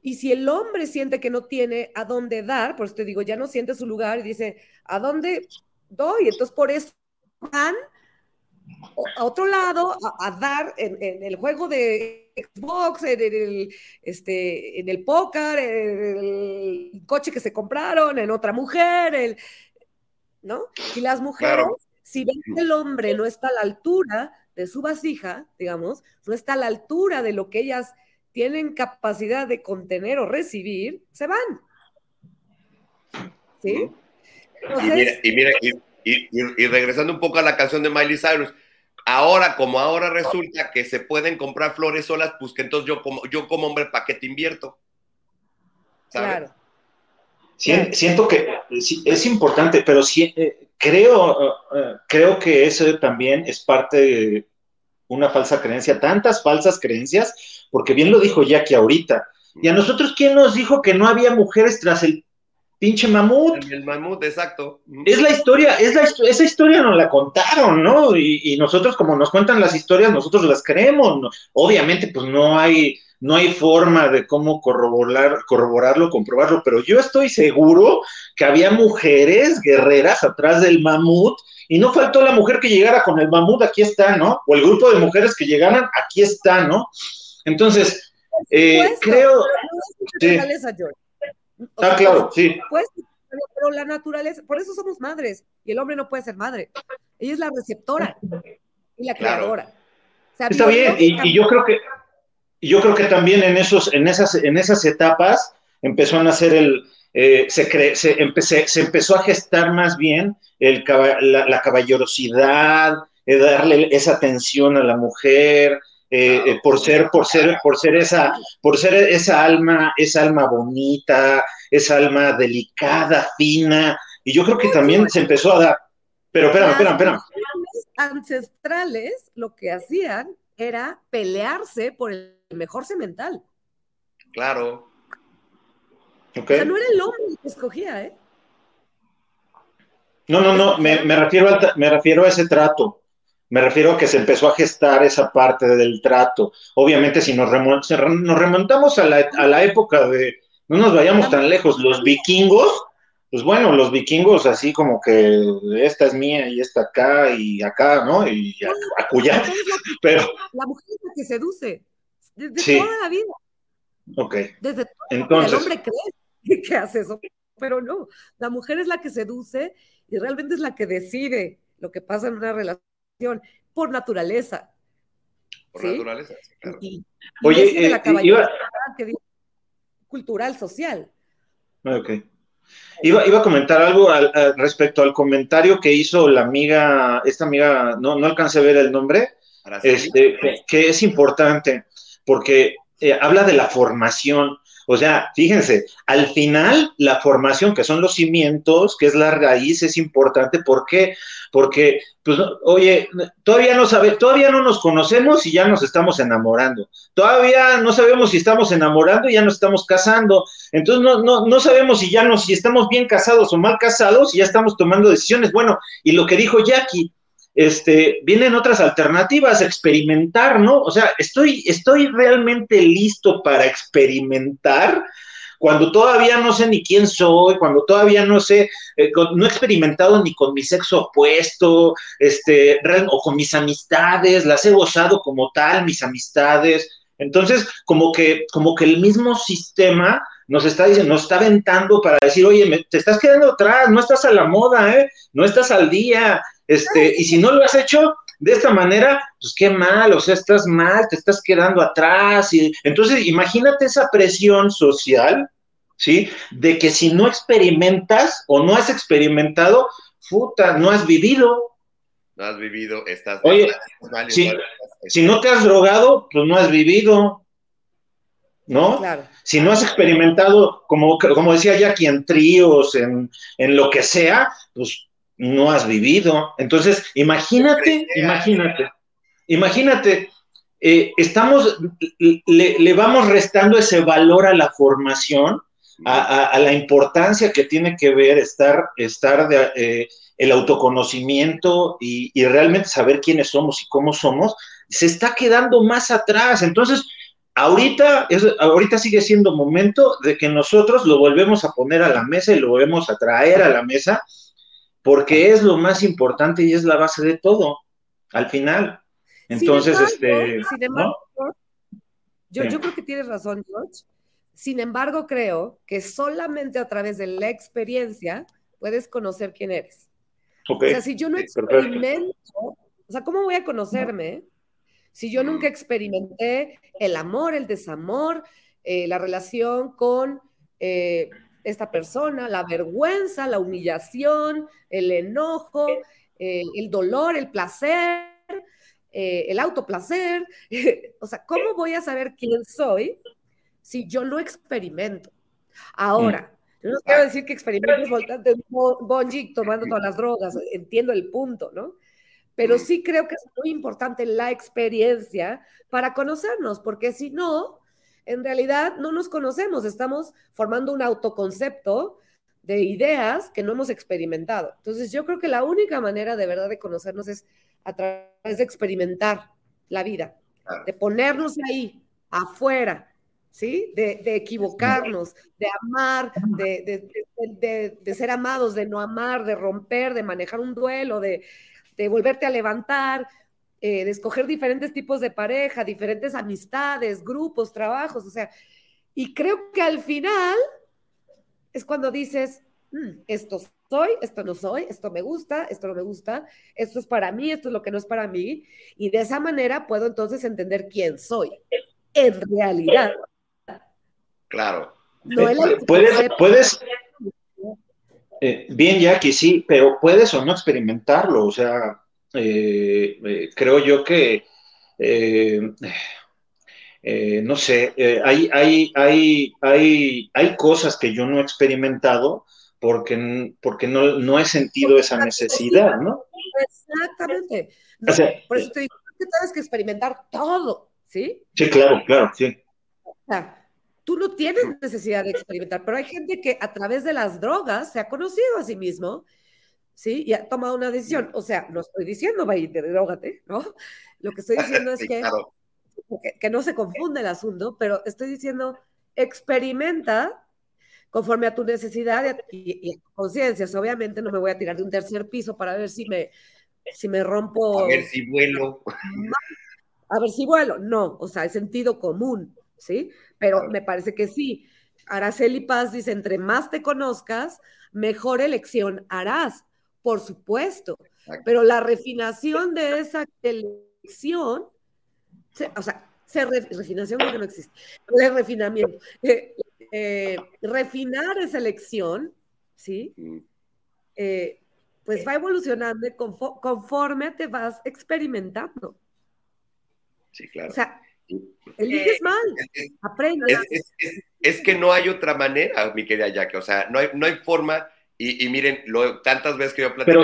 Y si el hombre siente que no tiene a dónde dar, por eso te digo, ya no siente su lugar y dice, ¿a dónde doy? Entonces, por eso van a otro lado a, dar en, el juego de Xbox, en el, este, en el póker, en el coche que se compraron, en otra mujer, el, ¿no? Y las mujeres, si ven que el hombre no está a la altura de su vasija, digamos, no está a la altura de lo que ellas tienen capacidad de contener o recibir, se van. ¿Sí? y mira, y regresando un poco a la canción de Miley Cyrus, Ahora, como ahora resulta que se pueden comprar flores solas, pues que entonces yo como, yo como hombre, ¿para qué te invierto? Claro. Siento que es importante, pero sí, eh, creo, eh, creo que eso también es parte de una falsa creencia, tantas falsas creencias, porque bien lo dijo Jackie ahorita. ¿Y a nosotros quién nos dijo que no había mujeres tras el pinche mamut. El mamut, exacto. Es la historia, es la, esa historia nos la contaron, ¿no? Y, nosotros, como nos cuentan las historias, nosotros las creemos. Obviamente, pues no hay, no hay forma de cómo corroborar, corroborarlo, comprobarlo, pero yo estoy seguro que había mujeres guerreras atrás del mamut y no faltó la mujer que llegara con el mamut, aquí está, ¿no? O el grupo de mujeres que llegaran, aquí está, ¿no? Entonces, eh, creo... Ah, claro, sí. Pues, pero la naturaleza, por eso somos madres, y el hombre no puede ser madre. Ella es la receptora y la creadora. Está bien, y, yo creo que yo creo que también en esos, en esas, en esas etapas empezó a nacer el, eh, se, se, se, empezó a gestar más bien el, la, caballerosidad, eh, darle esa atención a la mujer, eh, eh, por ser, por ser, por ser esa, por ser esa alma, esa alma bonita, esa alma delicada, fina, y yo creo que también se empezó a dar. Pero espera, espera, espera. Ancestrales lo que hacían era pelearse por el mejor cemental. Claro. O sea, no era el hombre el que escogía, ¿eh? No, no, no, me, me, refiero me refiero a ese trato. Me refiero a que se empezó a gestar esa parte del trato. Obviamente, si nos, remontamos a la, época de, no nos vayamos tan lejos, los vikingos, pues bueno, los vikingos así como que esta es mía y esta acá y acá, ¿no? Y a, cuya. [laughs] Pero... La mujer es la que seduce, desde toda la vida. Ok. Desde toda Entonces... El hombre cree que hace eso, pero no. La mujer es la que seduce y realmente es la que decide lo que pasa en una relación por naturaleza. Por naturaleza, Oye, eh, iba... cultural, social. Ok. Iba, iba a comentar algo respecto al comentario que hizo la amiga, esta amiga, no, no alcancé a ver el nombre, este, que, es importante, porque eh, habla de la formación. O sea, fíjense, al final la formación, que son los cimientos, que es la raíz, es importante. ¿Por qué? Porque, pues, oye, todavía no sabe, todavía no nos conocemos y ya nos estamos enamorando. Todavía no sabemos si estamos enamorando y ya nos estamos casando. Entonces no, no, no sabemos si ya nos, si estamos bien casados o mal casados y ya estamos tomando decisiones. Bueno, y lo que dijo Jackie, este, vienen otras alternativas, experimentar, ¿no? O sea, estoy, estoy realmente listo para experimentar cuando todavía no sé ni quién soy, cuando todavía no sé, eh, no he experimentado ni con mi sexo opuesto, este, o con mis amistades, las he gozado como tal, mis amistades. Entonces, como que, como que el mismo sistema nos está diciendo, nos está aventando para decir, oye, te estás quedando atrás, no estás a la moda, ¿eh? no estás al día, este, y si no lo has hecho, de esta manera, pues qué mal, o sea, estás mal, te estás quedando atrás. Y, entonces, imagínate esa presión social, ¿sí? De que si no experimentas o no has experimentado, puta, no has vivido. No has vivido, estás... Oye, si, no te has drogado, pues no has vivido, ¿no? Claro. Si no has experimentado, como, como decía Jackie, en tríos, en, en lo que sea, pues no has vivido. Entonces, imagínate, imagínate, imagínate, eh, estamos, le, vamos restando ese valor a la formación, a, la importancia que tiene que ver estar, estar de, eh, el autoconocimiento y, realmente saber quiénes somos y cómo somos, se está quedando más atrás. Entonces, ahorita, ahorita sigue siendo momento de que nosotros lo volvemos a poner a la mesa y lo volvemos a traer a la mesa porque es lo más importante y es la base de todo, al final. Entonces, este... Sin embargo, yo, yo creo que tienes razón, George. Sin embargo, creo que solamente a través de la experiencia puedes conocer quién eres. O sea, si yo no experimento, o sea, ¿cómo voy a conocerme si yo nunca experimenté el amor, el desamor, eh, la relación con eh, esta persona, la vergüenza, la humillación, el enojo, eh, el dolor, el placer, eh, el autoplacer. [laughs] o sea, ¿cómo voy a saber quién soy si yo lo experimento? Ahora, yo no quiero decir que experimentes voltando un bungee tomando todas las drogas, entiendo el punto, ¿no? Pero sí creo que es muy importante la experiencia para conocernos, porque si no, en realidad no nos conocemos, estamos formando un autoconcepto de ideas que no hemos experimentado. Entonces yo creo que la única manera de verdad de conocernos es a través de experimentar la vida, de ponernos ahí, afuera, ¿sí? De, equivocarnos, de amar, de, de, ser amados, de no amar, de romper, de manejar un duelo, de, volverte a levantar, eh, de escoger diferentes tipos de pareja, diferentes amistades, grupos, trabajos, o sea, y creo que al final es cuando dices, mm, esto soy, esto no soy, esto me gusta, esto no me gusta, esto es para mí, esto es lo que no es para mí, y de esa manera puedo entonces entender quién soy en realidad. Claro. No eh, puedes, puedes eh, bien, Jackie, sí, pero puedes o no experimentarlo, o sea, creo yo que, eh, no sé, hay, hay, hay, hay, hay cosas que yo no he experimentado porque, porque no, no he sentido esa necesidad, ¿no? Exactamente. por eso te digo que tienes que experimentar todo, ¿sí? Sí, claro, claro, sí. O sea, tú no tienes necesidad de experimentar, pero hay gente que a través de las drogas se ha conocido a sí mismo ¿sí? Y ha tomado una decisión. O sea, no estoy diciendo, vaya, drogate, ¿no? Lo que estoy diciendo es que, que, no se confunde el asunto, pero estoy diciendo, experimenta conforme a tu necesidad y, y, conciencias. Obviamente no me voy a tirar de un tercer piso para ver si me, si me rompo. A ver si vuelo. A ver si vuelo. No, o sea, es sentido común, ¿sí? Pero me parece que sí. Araceli Paz dice, entre más te conozcas, mejor elección harás por supuesto, pero la refinación de esa elección, o sea, refinación porque no existe, el refinamiento, eh, eh, refinar esa elección, ¿sí? Eh, pues va evolucionando conforme te vas experimentando. Sí, claro. O sea, eliges mal, aprendes. Es, que no hay otra manera, mi querida Jackie, o sea, no hay, no hay forma y, miren, lo, tantas veces que yo platico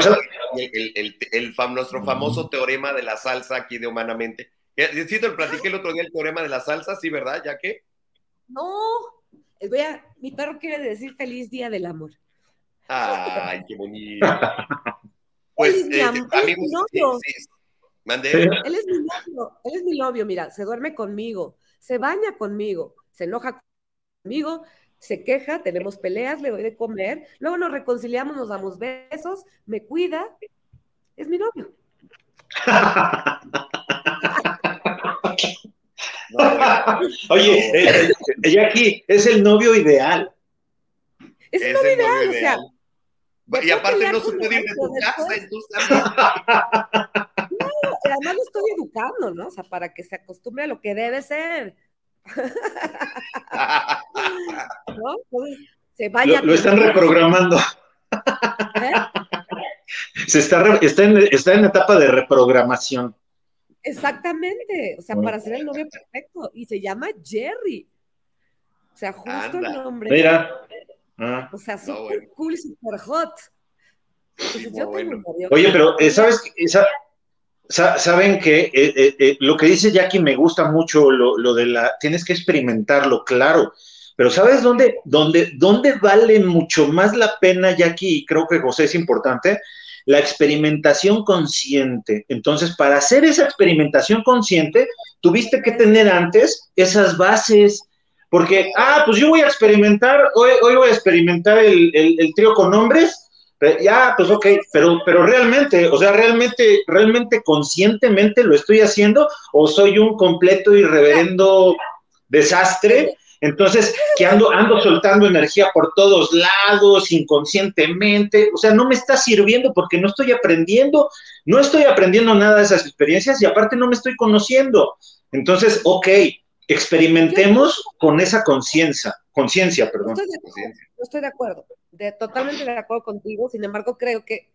el, el, el, nuestro famoso teorema de la salsa aquí de Humanamente. Sí, te lo platiqué el otro día, el teorema de la salsa, sí, ¿verdad? ¿Ya qué? No, voy a, mi perro quiere decir feliz día del amor. Ay, qué bonito. [laughs] Pues, él es mi, eh, novio. Él es mi novio, él es mi novio, mira, se duerme conmigo, se baña conmigo, se enoja conmigo, se queja, tenemos peleas, le doy de comer, luego nos reconciliamos, nos damos besos, me cuida, es mi novio. [laughs] Oye, eh, eh, Jackie, es el novio ideal. Es, el novio ideal, o sea. Y aparte no se puede ir de tu casa, entonces No, además lo estoy educando, ¿no? O sea, para que se acostumbre a lo que debe ser. ¿No? se vaya lo, están reprogramando. ¿Eh? Se está, está, en, está en etapa de reprogramación. Exactamente, o sea, para ser el novio perfecto. Y se llama Jerry. O sea, justo el nombre. Mira. Ah. O sea, súper cool y súper hot. Oye, pero eh, ¿sabes? Saben que eh, eh, lo que dice Jackie me gusta mucho, lo, de la, tienes que experimentarlo, claro, pero ¿sabes dónde, dónde, dónde vale mucho más la pena, Jackie, y creo que José es importante? la experimentación consciente. Entonces, para hacer esa experimentación consciente, tuviste que tener antes esas bases, porque, ah, pues yo voy a experimentar, hoy, hoy voy a experimentar el, el, trío con hombres, ya, pues ok, pero, pero realmente, o sea, realmente, realmente conscientemente lo estoy haciendo o soy un completo y reverendo desastre entonces, que ando, ando soltando energía por todos lados, inconscientemente, o sea, no me está sirviendo porque no estoy aprendiendo, no estoy aprendiendo nada de esas experiencias y aparte no me estoy conociendo. Entonces, ok, experimentemos con esa conciencia, conciencia, perdón. No estoy, de acuerdo, de, totalmente de acuerdo contigo, sin embargo, creo que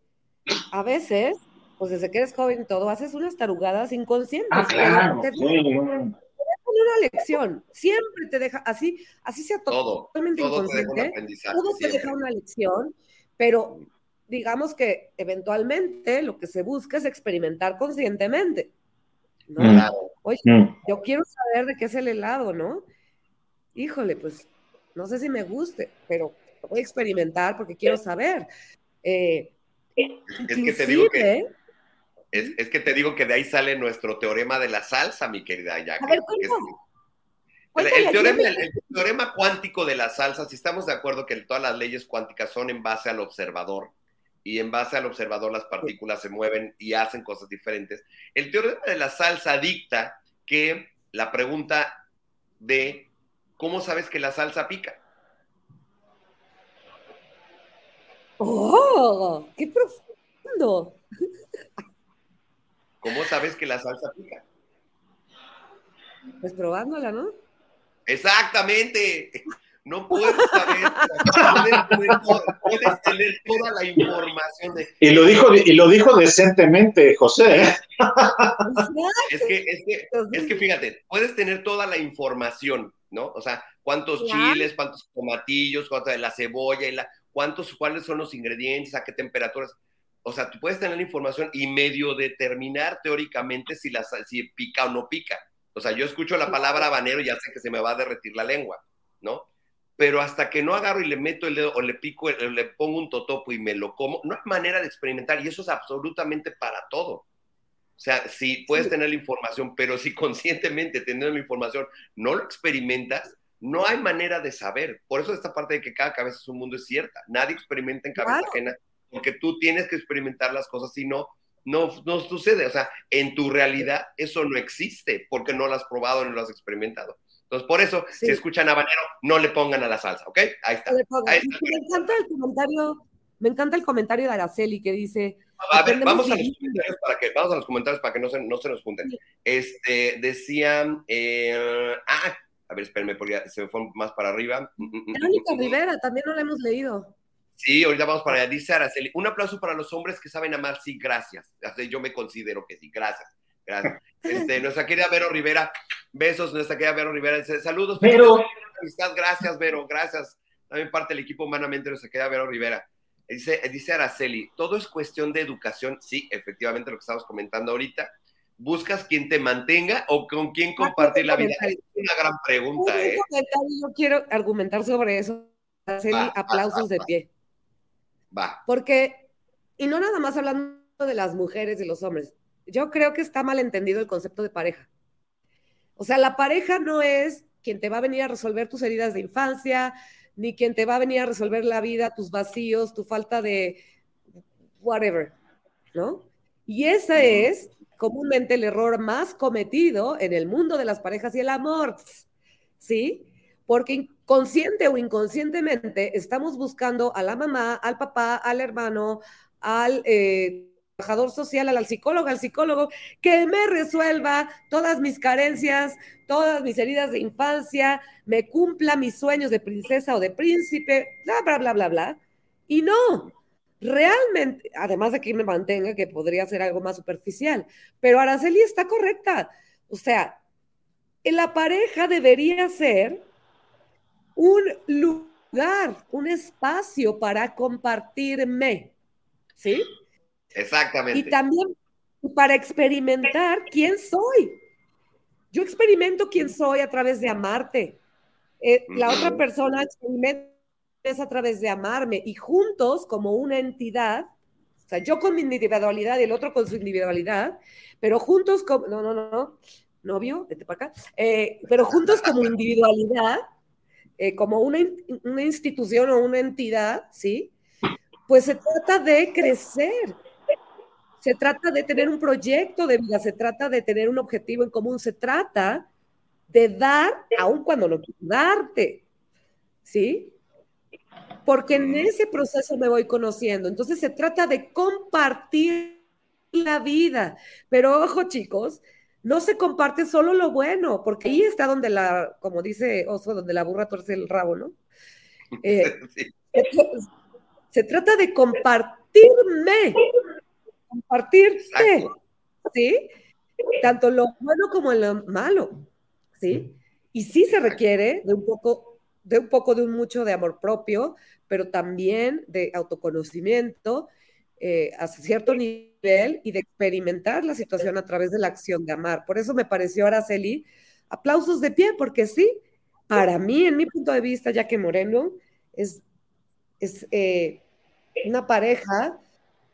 a veces, pues desde que eres joven todo, haces unas tarugadas inconscientes. Ah, claro una lección, siempre te deja, así, así sea todo, totalmente todo inconsciente, todo te deja una lección, pero digamos que eventualmente lo que se busca es experimentar conscientemente. ¿no? Mm. Oye, mm. yo quiero saber de qué es el helado, ¿no? Híjole, pues no sé si me guste, pero voy a experimentar porque quiero saber. Eh, es que te digo que es, que te digo que de ahí sale nuestro teorema de la salsa, mi querida Jackie. el, teorema, cuántico de la salsa, si estamos de acuerdo que todas las leyes cuánticas son en base al observador, y en base al observador las partículas se mueven y hacen cosas diferentes. El teorema de la salsa dicta que la pregunta de ¿cómo sabes que la salsa pica? ¡Oh! ¡Qué profundo! ¿Cómo sabes que la salsa pica? Pues probándola, ¿no? Exactamente. No puedes saber, puedes, tener toda la información. De... Y lo dijo, y lo dijo decentemente, José. ¿eh? es, que, es, que, es que fíjate, puedes tener toda la información, ¿no? O sea, cuántos chiles, cuántos tomatillos, cuánta de la cebolla y la, cuántos, cuáles son los ingredientes, a qué temperaturas o sea, tú puedes tener la información y medio determinar teóricamente si, la, si pica o no pica. O sea, yo escucho la palabra habanero y ya sé que se me va a derretir la lengua, ¿no? Pero hasta que no agarro y le meto el dedo o le pico, o le pongo un totopo y me lo como, no hay manera de experimentar y eso es absolutamente para todo. O sea, si puedes tener la información, pero si [laughs] conscientemente teniendo la información no lo experimentas, no hay manera de saber. Por eso esta parte de que cada cabeza es un mundo es cierta. Nadie experimenta en cabeza ajena porque tú tienes que experimentar las cosas, si no, no, no sucede. O sea, en tu realidad eso no existe porque no lo has probado ni lo has experimentado. Entonces, por eso, si escuchan habanero, no le pongan a la salsa, ¿ok? Ahí está. Me encanta el comentario, me encanta el comentario de Araceli que dice. A ver, vamos a, los comentarios para que, vamos a los comentarios para que no se, no se nos junten. Este, decían, eh, ah, a ver, espérenme, porque se me fue más para arriba. Verónica Rivera, también no la hemos leído. Sí, ahorita vamos para allá. Dice Araceli, un aplauso para los hombres que saben amar, sí, gracias. Yo me considero que sí, gracias. Gracias. [laughs] Este, nuestra querida Vero Rivera, besos, nuestra querida Vero Rivera, dice, saludos. Vero. Gracias, Vero, gracias. También parte del equipo humanamente, nuestra querida Vero Rivera. Dice, dice Araceli, todo es cuestión de educación. Sí, efectivamente, lo que estamos comentando ahorita. ¿Buscas quien te mantenga o con quién compartir la vida? Es una gran pregunta, ¿eh? Yo quiero argumentar sobre eso. Araceli, aplausos de pie. Va. Porque, y no nada más hablando de las mujeres y los hombres, yo creo que está mal entendido el concepto de pareja. O sea, la pareja no es quien te va a venir a resolver tus heridas de infancia, ni quien te va a venir a resolver la vida, tus vacíos, tu falta de whatever, ¿no? Y ese es comúnmente el error más cometido en el mundo de las parejas y el amor, ¿sí? Porque consciente o inconscientemente estamos buscando a la mamá, al papá, al hermano, al eh, trabajador social, al psicólogo, al psicólogo, que me resuelva todas mis carencias, todas mis heridas de infancia, me cumpla mis sueños de princesa o de príncipe, bla, bla, bla, bla, bla. Y no, realmente, además de que me mantenga, que podría ser algo más superficial, pero Araceli está correcta. O sea, la pareja debería ser un lugar, un espacio para compartirme, ¿sí? Exactamente. Y también para experimentar quién soy. Yo experimento quién soy a través de amarte. Eh, la otra persona experimenta es a través de amarme y juntos como una entidad, o sea, yo con mi individualidad y el otro con su individualidad, pero juntos como, no, no, no, no, novio, vete para acá, eh, pero juntos como individualidad, eh, como una, una institución o una entidad, ¿sí? Pues se trata de crecer, se trata de tener un proyecto de vida, se trata de tener un objetivo en común, se trata de dar, aun cuando no quiero darte, ¿sí? Porque en ese proceso me voy conociendo. Entonces se trata de compartir la vida. Pero ojo chicos, no se comparte solo lo bueno, porque ahí está donde la, como dice Oso, donde la burra tuerce el rabo, ¿no? Eh, [laughs] se trata de compartirme, compartirte, ¿sí? Tanto lo bueno como lo malo, ¿sí? Y sí se requiere de un poco, de un poco de un mucho de amor propio, pero también de autoconocimiento eh, a cierto nivel y de experimentar la situación a través de la acción de amar. Por eso me pareció, Araceli, aplausos de pie, porque sí, para mí, en mi punto de vista, ya que Moreno es, es eh, una pareja,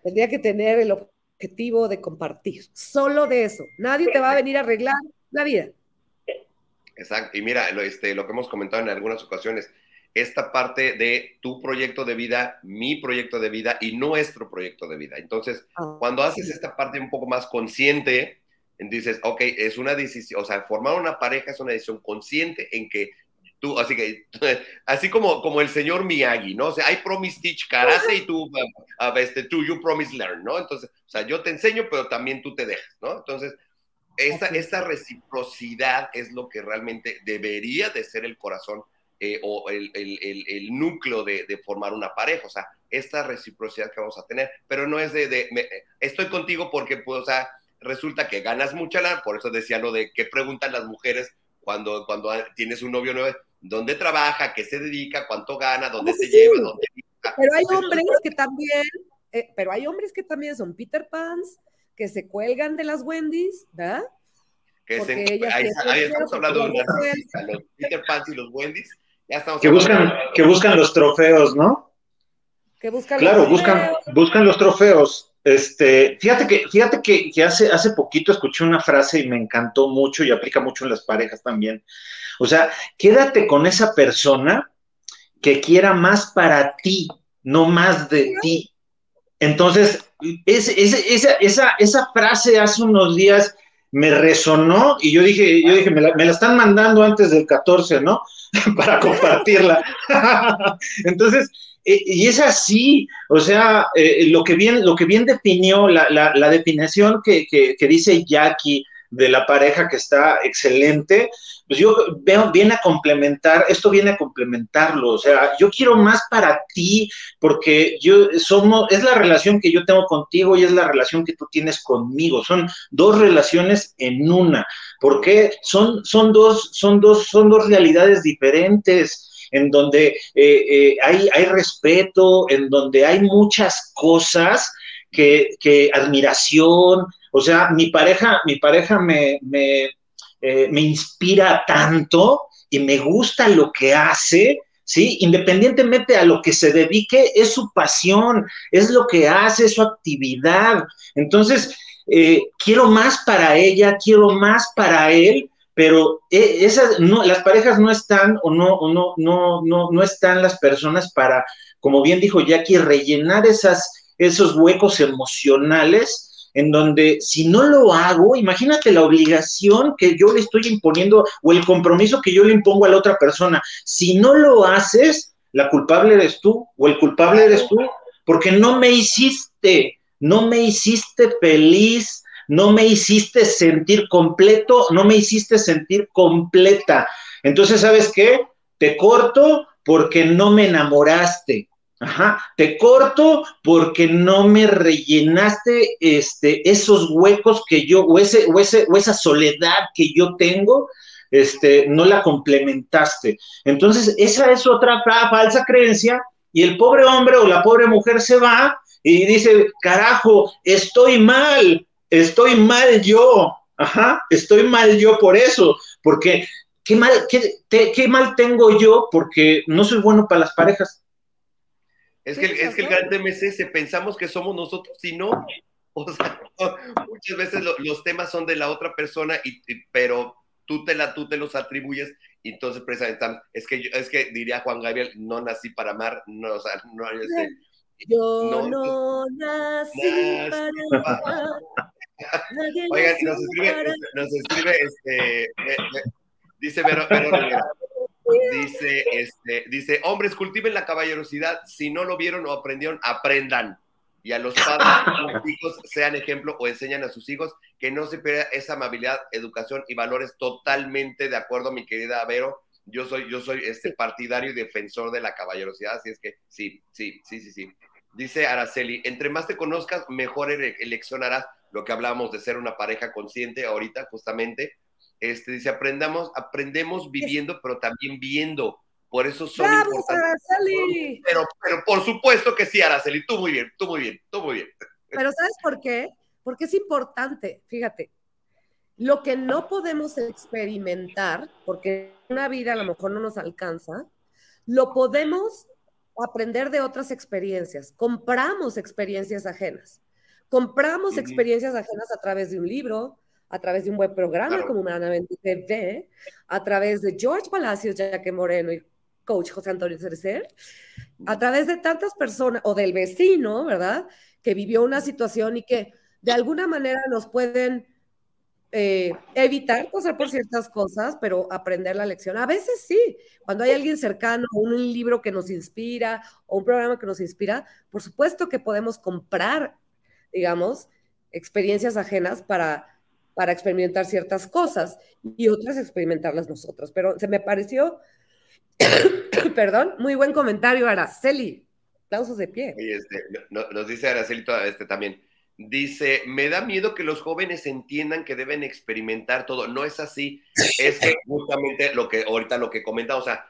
tendría que tener el objetivo de compartir, solo de eso. Nadie te va a venir a arreglar la vida. Exacto, y mira, lo, este, lo que hemos comentado en algunas ocasiones, esta parte de tu proyecto de vida, mi proyecto de vida y nuestro proyecto de vida. Entonces, ah, cuando haces esta parte un poco más consciente, dices, ok, es una decisión, o sea, formar una pareja es una decisión consciente en que tú, así que, [laughs] así como, como el señor Miyagi, ¿no? O sea, hay promise teach karate y tú, a este, tú, you promise learn, ¿no? Entonces, o sea, yo te enseño, pero también tú te dejas, ¿no? Entonces, esta, esta reciprocidad es lo que realmente debería de ser el corazón eh, o el, núcleo de, formar una pareja, o sea, esta reciprocidad que vamos a tener, pero no es de, estoy contigo porque, pues, o sea, resulta que ganas mucha lana, por eso decía lo de que preguntan las mujeres cuando, cuando tienes un novio nuevo, ¿dónde trabaja? ¿Qué se dedica? ¿Cuánto gana? ¿Dónde se lleva? ¿Dónde Pero hay hombres que también, eh, pero hay hombres que también son Peter Pans, que se cuelgan de las Wendy's, ¿verdad? Que ahí, estamos hablando de los Peter Pans y los Wendy's, que buscan, que buscan los trofeos, ¿no? Que buscan claro, los buscan, buscan los trofeos. Este, fíjate que, fíjate que, que, hace, hace poquito escuché una frase y me encantó mucho y aplica mucho en las parejas también. O sea, quédate con esa persona que quiera más para ti, no más de ti. Entonces, esa, esa, esa frase hace unos días me resonó y yo dije, yo dije, me la, me la están mandando antes del 14, ¿no? [laughs] para compartirla. [laughs] Entonces, eh, y es así, o sea, eh, lo, que bien, lo que definió, la, la, definición que, que, dice Jackie de la pareja que está excelente, pues yo veo, viene a complementar, esto viene a complementarlo, o sea, yo quiero más para ti, porque yo somos, es la relación que yo tengo contigo y es la relación que tú tienes conmigo, son dos relaciones en una, porque son, son, dos, son, dos, son dos realidades diferentes en donde eh, eh, hay, hay respeto, en donde hay muchas cosas que, que admiración, o sea, mi pareja, mi pareja me, me, eh, me inspira tanto y me gusta lo que hace, ¿sí? Independientemente a lo que se dedique, es su pasión, es lo que hace, es su actividad. Entonces, quiero más para ella, quiero más para él, pero eh, esas, no, las parejas no están o no, o no, no, no, no están las personas para, como bien dijo Jackie, rellenar esas, esos huecos emocionales en donde si no lo hago, imagínate la obligación que yo le estoy imponiendo o el compromiso que yo le impongo a la otra persona. Si no lo haces, la culpable eres tú o el culpable eres tú, porque no me hiciste, no me hiciste feliz, no me hiciste sentir completo, no me hiciste sentir completa. Entonces, ¿sabes qué? Te corto porque no me enamoraste. Ajá, te corto porque no me rellenaste este, esos huecos que yo, o, ese, o, ese, o esa soledad que yo tengo, este, no la complementaste. Entonces, esa es otra falsa creencia y el pobre hombre o la pobre mujer se va y dice, carajo, estoy mal, estoy mal yo, ajá, estoy mal yo por eso, porque qué mal, qué, qué mal tengo yo porque no soy bueno para las parejas. Es que, es que el gran tema es ese, pensamos que somos nosotros y no. [laughs] O sea, [laughs] muchas veces los temas son de la otra persona, y, pero tú te, la, tú te los atribuyes y entonces precisamente es que yo, es que diría Juan Gabriel, no nací para amar, no, o sea, no, este, yo no, nací, para amar. Oigan, nos escribe, nos escribe este, eh, eh, dice Vero, Vero Dice, este, dice, hombres, cultiven la caballerosidad. Si no lo vieron o aprendieron, aprendan. Y a los padres, [laughs] los hijos, sean ejemplo o enseñan a sus hijos que no se pierda esa amabilidad, educación y valores. Totalmente de acuerdo, mi querida Vero. Yo soy, yo soy este partidario y defensor de la caballerosidad, así es que sí, sí, sí, sí, sí. Dice Araceli, entre más te conozcas, mejor eleccionarás lo que hablábamos de ser una pareja consciente ahorita, justamente este, dice, aprendamos, aprendemos viviendo, pero también viendo. Por eso son importantes. Pero, pero por supuesto que sí, Araceli, tú muy bien, tú muy bien, tú muy bien. Pero ¿sabes por qué? Porque es importante, fíjate, lo que no podemos experimentar, porque una vida a lo mejor no nos alcanza, lo podemos aprender de otras experiencias. Compramos experiencias ajenas. Compramos experiencias ajenas a través de un libro, a través de un buen programa como Humanamente TV, a través de George Palacios, Jaque Moreno y coach José Antonio Cercer, a través de tantas personas, o del vecino, ¿verdad? Que vivió una situación y que de alguna manera nos pueden eh, evitar pasar por ciertas cosas, pero aprender la lección. A veces sí, cuando hay alguien cercano, un libro que nos inspira o un programa que nos inspira, por supuesto que podemos comprar, digamos, experiencias ajenas para para experimentar ciertas cosas y otras experimentarlas nosotros. Pero se me pareció, [coughs] perdón, muy buen comentario, Araceli. Aplausos de pie. Este, nos dice Araceli este también. Dice, me da miedo que los jóvenes entiendan que deben experimentar todo. No es así. Es que [laughs] justamente lo que ahorita lo que comenta, o sea,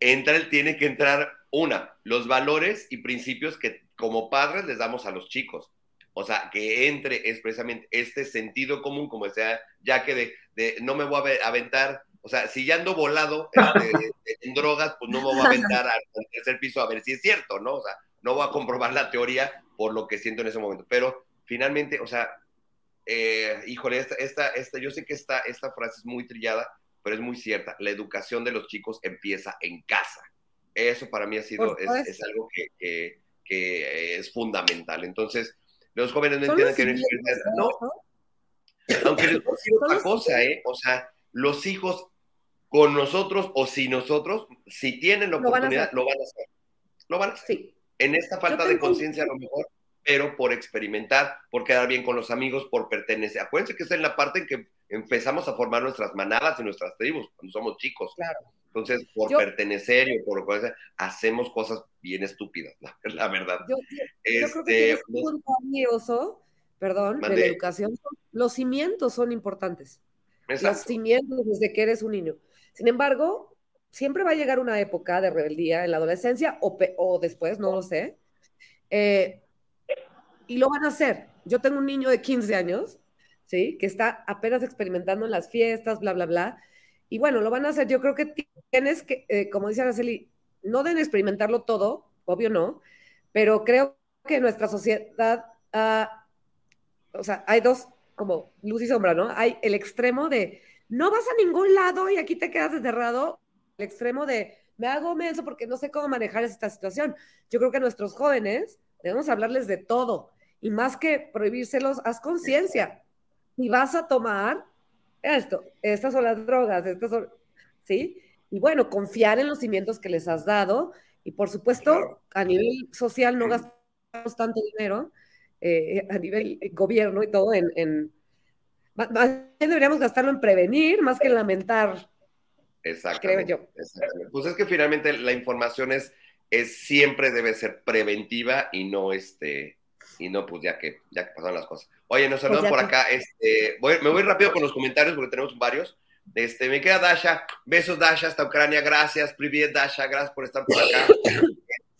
entra, tiene que entrar una, los valores y principios que como padres les damos a los chicos. O sea, que entre expresamente este sentido común, como decía, ya que de, no me voy a aventar, o sea, si ya ando volado este, [laughs] en drogas, pues no me voy a aventar al, tercer piso a ver si es cierto, ¿no? O sea, no voy a comprobar la teoría por lo que siento en ese momento. Pero finalmente, o sea, eh, híjole, esta, esta, esta, yo sé que esta, esta frase es muy trillada, pero es muy cierta. La educación de los chicos empieza en casa. Eso para mí ha sido, es, algo que, que, que, es fundamental. Entonces, los jóvenes no entienden que no No. Aunque les voy a decir otra cosa, ¿eh? O sea, los hijos con nosotros o sin nosotros, si tienen la oportunidad, lo van a hacer. Lo van a hacer. Sí. En esta falta de conciencia, a lo mejor, pero por experimentar, por quedar bien con los amigos, por pertenecer. Acuérdense que es en la parte en que empezamos a formar nuestras manadas y nuestras tribus, cuando somos chicos. Claro. Entonces, por pertenecer y por cosas, hacemos cosas bien estúpidas, la, verdad. Yo, creo que este, es un valioso, perdón, de la educación. Los cimientos son importantes. Los cimientos desde que eres un niño. Sin embargo, siempre va a llegar una época de rebeldía en la adolescencia o, o después, no lo sé. Eh, y lo van a hacer. Yo tengo un niño de 15 años, ¿sí? Que está apenas experimentando en las fiestas, bla, bla, bla y bueno, lo van a hacer. Yo creo que tienes que, eh, como dice Araceli, no deben experimentarlo todo, obvio no, pero creo que nuestra sociedad, o sea, hay dos como luz y sombra, ¿no? Hay el extremo de, no vas a ningún lado y aquí te quedas encerrado, el extremo de me hago menso porque no sé cómo manejar esta situación. Yo creo que a nuestros jóvenes debemos hablarles de todo y más que prohibírselos, haz conciencia. Si vas a tomar esto, estas son las drogas, estas son, ¿sí? Y bueno, confiar en los cimientos que les has dado y por supuesto, a nivel social no gastamos tanto dinero, eh, a nivel gobierno y todo, en, en más deberíamos gastarlo en prevenir más que en lamentar. Exactamente, creo yo. Pues es que finalmente la información es, es siempre debe ser preventiva y no este y no pues ya que ya que pasaron las cosas. Oye, nos saludan pues por acá, este, me voy rápido con los comentarios porque tenemos varios. Este, me queda Dasha, besos Dasha hasta Ucrania, gracias, Privet Dasha, gracias por estar por acá. [coughs]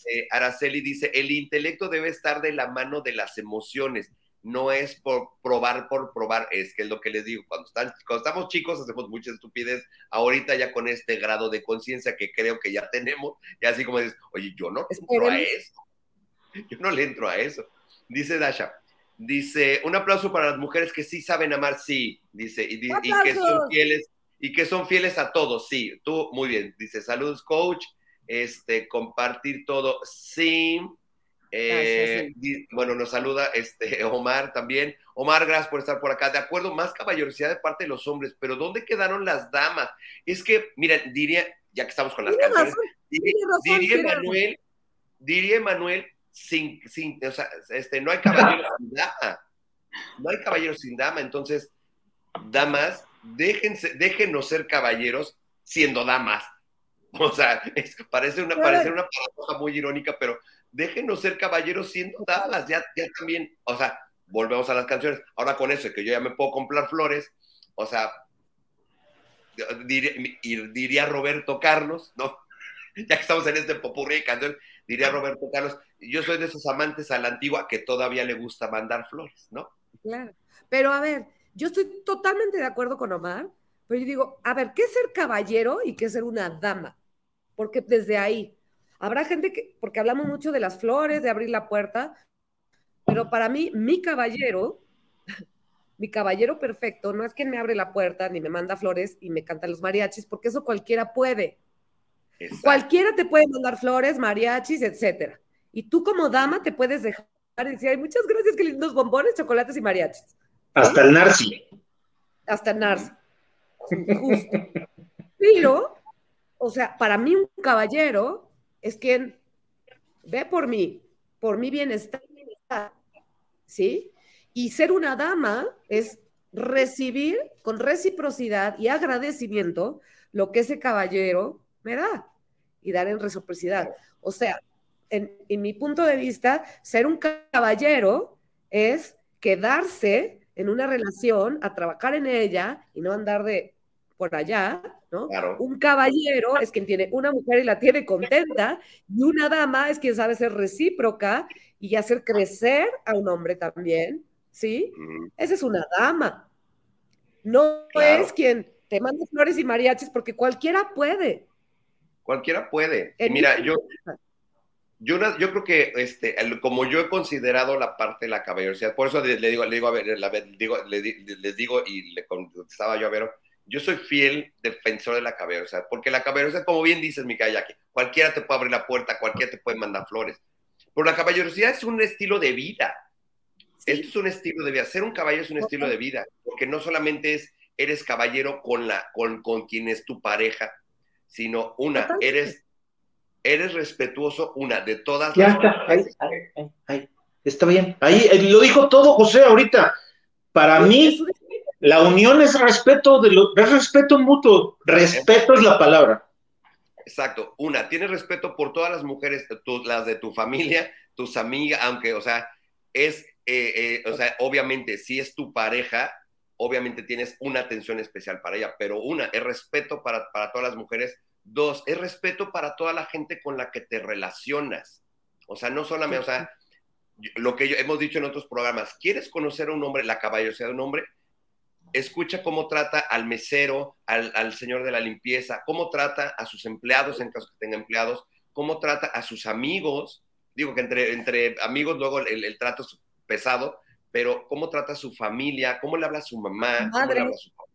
Este, Araceli dice, el intelecto debe estar de la mano de las emociones, no es por probar por probar, es que es lo que les digo, cuando, están, cuando estamos chicos hacemos mucha estupidez, ahorita ya con este grado de conciencia que creo que ya tenemos, y así como dices, oye, yo no entro a eso, [laughs] yo no le entro a eso. Dice Dasha, dice, un aplauso para las mujeres que sí saben amar, sí, dice, y, y que son fieles y que son fieles a todos, sí. Tú, muy bien, dice, saludos, coach. Este, compartir todo, sí. Eh, bueno, nos saluda este [laughs] Omar también. Omar, gracias por estar por acá. De acuerdo, más caballerosidad de parte de los hombres, pero ¿dónde quedaron las damas? Es que, mira, diría, ya que estamos con las canciones, diría, Manuel, diría Manuel, sin, sin, o sea, este, no hay caballeros [laughs] sin dama. No hay caballeros sin dama, entonces, damas, déjense, déjenos ser caballeros siendo damas. O sea, parece, una, parece una paradoja muy irónica, pero déjenos ser caballeros siendo damas. Ya, ya también, o sea, volvemos a las canciones. Ahora con eso, que yo ya me puedo comprar flores, o sea, diría, diría Roberto Carlos, ¿no? [laughs] Ya que estamos en este popurrí de canciones, diría Roberto Carlos, yo soy de esos amantes a la antigua que todavía le gusta mandar flores, ¿no? Claro. Pero a ver, yo estoy totalmente de acuerdo con Omar, pero yo digo, a ver, ¿qué es ser caballero y qué es ser una dama? Porque desde ahí, habrá gente que, porque hablamos mucho de las flores, de abrir la puerta, pero para mí, mi caballero, [laughs] mi caballero perfecto, no es quien me abre la puerta ni me manda flores y me canta los mariachis, porque eso cualquiera puede. Cualquiera te puede mandar flores, mariachis, etcétera. Y tú como dama te puedes dejar y decir, ay, muchas gracias, qué lindos bombones, chocolates y mariachis. Hasta el Narci. Hasta el Narci. Justo. Pero, o sea, para mí un caballero es quien ve por mí, por mi bienestar, ¿sí? Y ser una dama es recibir con reciprocidad y agradecimiento lo que ese caballero me da y dar en reciprocidad. O sea, en, en mi punto de vista, ser un caballero es quedarse en una relación, a trabajar en ella y no andar de por allá, ¿no? Un caballero es quien tiene una mujer y la tiene contenta, y una dama es quien sabe ser recíproca y hacer crecer a un hombre también, ¿sí? Esa es una dama. No es quien te manda flores y mariachis porque cualquiera puede. Cualquiera puede. mira, yo, yo, yo creo que este, como yo he considerado la parte de la caballerosidad, por eso le, digo, le digo, a ver, digo, les digo y le contestaba yo a Vero, yo soy fiel defensor de la caballerosidad, porque la caballerosidad, como bien dices, Micaela, que cualquiera te puede abrir la puerta, cualquiera te puede mandar flores, pero la caballerosidad es un estilo de vida. Esto es un estilo de vida. Ser un caballero es un estilo de vida, porque no solamente es eres caballero con, la, con, con quien es tu pareja, sino una, eres eres respetuoso, una, de todas ya está, ahí, ahí, ahí, está bien. Ahí eh, lo dijo todo José ahorita. Para mí, la unión es respeto, de lo, es respeto mutuo. Respeto es la palabra. Exacto. Una, tienes respeto por todas las mujeres, las de tu familia, tus amigas, aunque, o sea, es, eh, eh, o sea, obviamente, si es tu pareja, obviamente tienes una atención especial para ella, pero una, es respeto para, para todas las mujeres Dos, es respeto para toda la gente con la que te relacionas. O sea, no solamente, o sea, lo que hemos dicho en otros programas, ¿quieres conocer a un hombre, la caballerosidad de un hombre? Escucha cómo trata al mesero, al, señor de la limpieza, cómo trata a sus empleados en caso que tenga empleados, cómo trata a sus amigos. Digo que entre, entre amigos luego el, trato es pesado, pero cómo trata a su familia, cómo le habla a su mamá, cómo le habla a su papá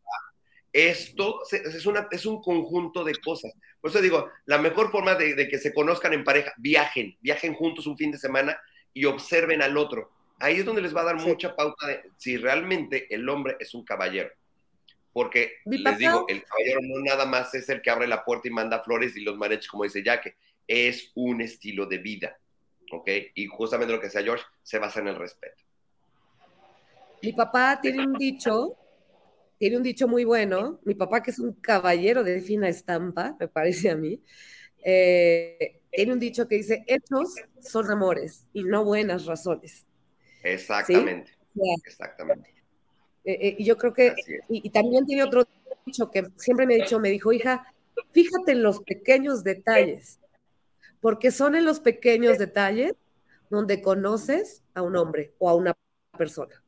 esto es, una, es un conjunto de cosas. Por eso digo, la mejor forma de, que se conozcan en pareja, viajen, viajen juntos un fin de semana y observen al otro. Ahí es donde les va a dar mucha pauta de si realmente el hombre es un caballero. Porque les digo, el caballero no nada más es el que abre la puerta y manda flores y los mariachis, como dice Jaque, es un estilo de vida. ¿Ok? Y justamente lo que decía George se basa en el respeto. Mi papá tiene un dicho tiene un dicho muy bueno, mi papá que es un caballero de fina estampa, me parece a mí, eh, tiene un dicho que dice, hechos son amores y no buenas razones. Exactamente. Exactamente. Eh, eh, y yo creo que, y, también tiene otro dicho que siempre me ha dicho, me dijo, hija, fíjate en los pequeños detalles, porque son en los pequeños detalles donde conoces a un hombre o a una persona.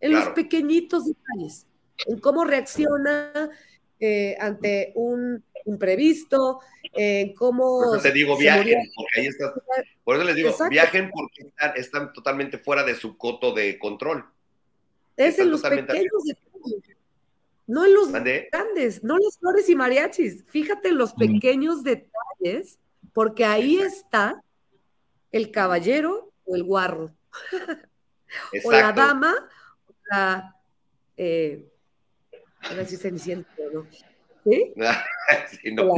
En los pequeñitos detalles en cómo reacciona eh, ante un imprevisto, en cómo... Por eso te digo viajen, porque ahí está. Por eso les digo, viajen porque están, totalmente fuera de su coto de control. Es en los pequeños detalles, no en los grandes, no los flores y mariachis. Fíjate en los pequeños detalles, porque ahí está el caballero o el guarro. [laughs] o la dama, la... Eh, Ahora sí Cenicienta, ¿no? ¿Sí? [laughs] sí no.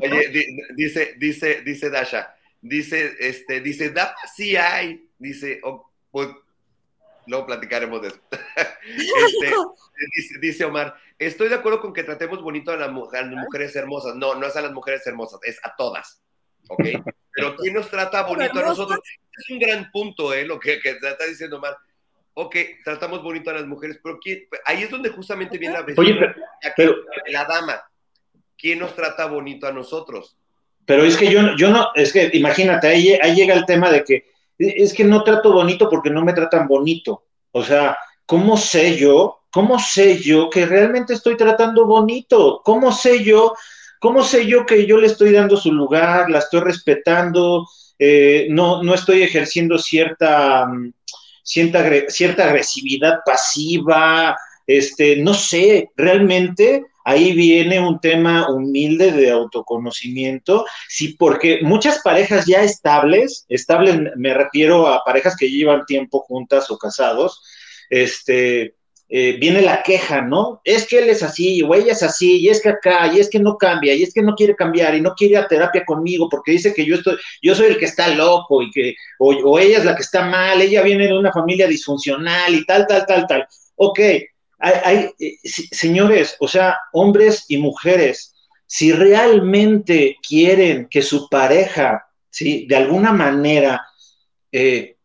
Oye, dice, dice, dice Dasha, dice, este, dice, da, sí hay, dice, oh, pues, luego platicaremos de eso. [laughs] Este, dice, Omar, estoy de acuerdo con que tratemos bonito a, las mujeres hermosas. No, no es a las mujeres hermosas, es a todas. ¿Ok? [laughs] Pero ¿quién nos trata bonito a nosotros? Es un gran punto, ¿eh? Lo que, que está diciendo Omar ok, tratamos bonito a las mujeres, pero ahí es donde justamente viene la Oye, pero, la dama. ¿Quién nos trata bonito a nosotros? Pero es que yo, yo no, es que imagínate, ahí, ahí llega el tema de que es que no trato bonito porque no me tratan bonito. O sea, ¿cómo sé yo? ¿Cómo sé yo que realmente estoy tratando bonito? ¿Cómo sé yo? ¿Cómo sé yo que yo le estoy dando su lugar, la estoy respetando, eh, no, no estoy ejerciendo cierta, mm, cierta, cierta agresividad pasiva, este, no sé, realmente ahí viene un tema humilde de autoconocimiento, sí, porque muchas parejas ya estables, estables me refiero a parejas que llevan tiempo juntas o casados, este, eh, viene la queja, ¿no? Es que él es así, o ella es así, y es que acá, y es que no cambia, y es que no quiere cambiar, y no quiere ir a terapia conmigo porque dice que yo estoy, yo soy el que está loco, y que, o, ella es la que está mal, ella viene de una familia disfuncional, y tal, tal, tal, tal. Ok, hay, eh, señores, o sea, hombres y mujeres, si realmente quieren que su pareja, ¿sí? De alguna manera eh,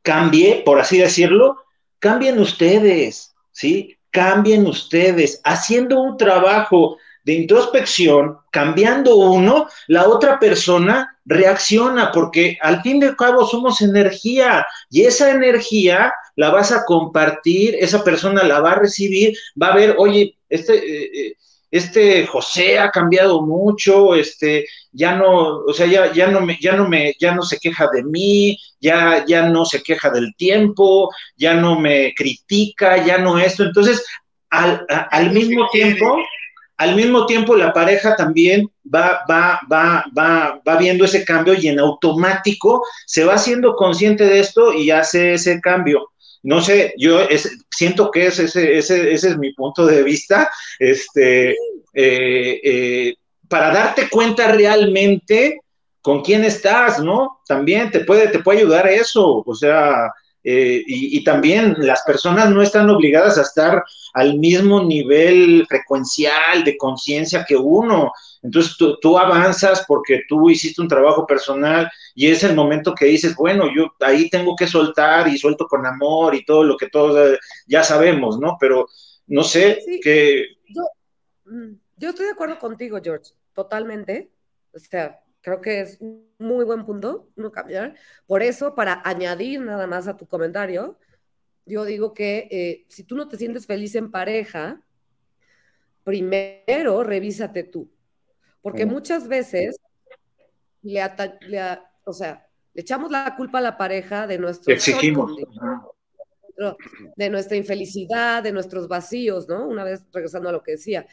cambie, por así decirlo, cambien ustedes, ¿sí? Cambien ustedes, haciendo un trabajo de introspección, cambiando uno, la otra persona reacciona, porque al fin de cabo somos energía y esa energía la vas a compartir, esa persona la va a recibir, va a ver, oye, este, eh, eh, este José ha cambiado mucho, este, ya no, o sea, ya, ya no me, ya no me, ya no se queja de mí, ya, ya no se queja del tiempo, ya no me critica, ya no esto. Entonces, al, al mismo tiempo, al mismo tiempo la pareja también va, va, va, va, va viendo ese cambio y en automático se va siendo consciente de esto y hace ese cambio. No sé, yo siento que ese, ese, ese, es mi punto de vista, este, eh, eh, para darte cuenta realmente con quién estás, ¿no? También te puede, te puede ayudar eso, o sea, eh, y, también las personas no están obligadas a estar al mismo nivel frecuencial de conciencia que uno. Entonces tú, avanzas porque tú hiciste un trabajo personal y es el momento que dices, bueno, yo ahí tengo que soltar y suelto con amor y todo lo que todos ya sabemos, ¿no? Pero no sé qué... Mm, yo, estoy de acuerdo contigo, George, totalmente. O sea, creo que es un muy buen punto no cambiar. Por eso, para añadir nada más a tu comentario, yo digo que eh, si tú no te sientes feliz en pareja, primero revísate tú. Porque muchas veces le, o sea, le echamos la culpa a la pareja de nuestro exigimos de nuestra infelicidad, de nuestros vacíos, ¿no? Una vez regresando a lo que decía.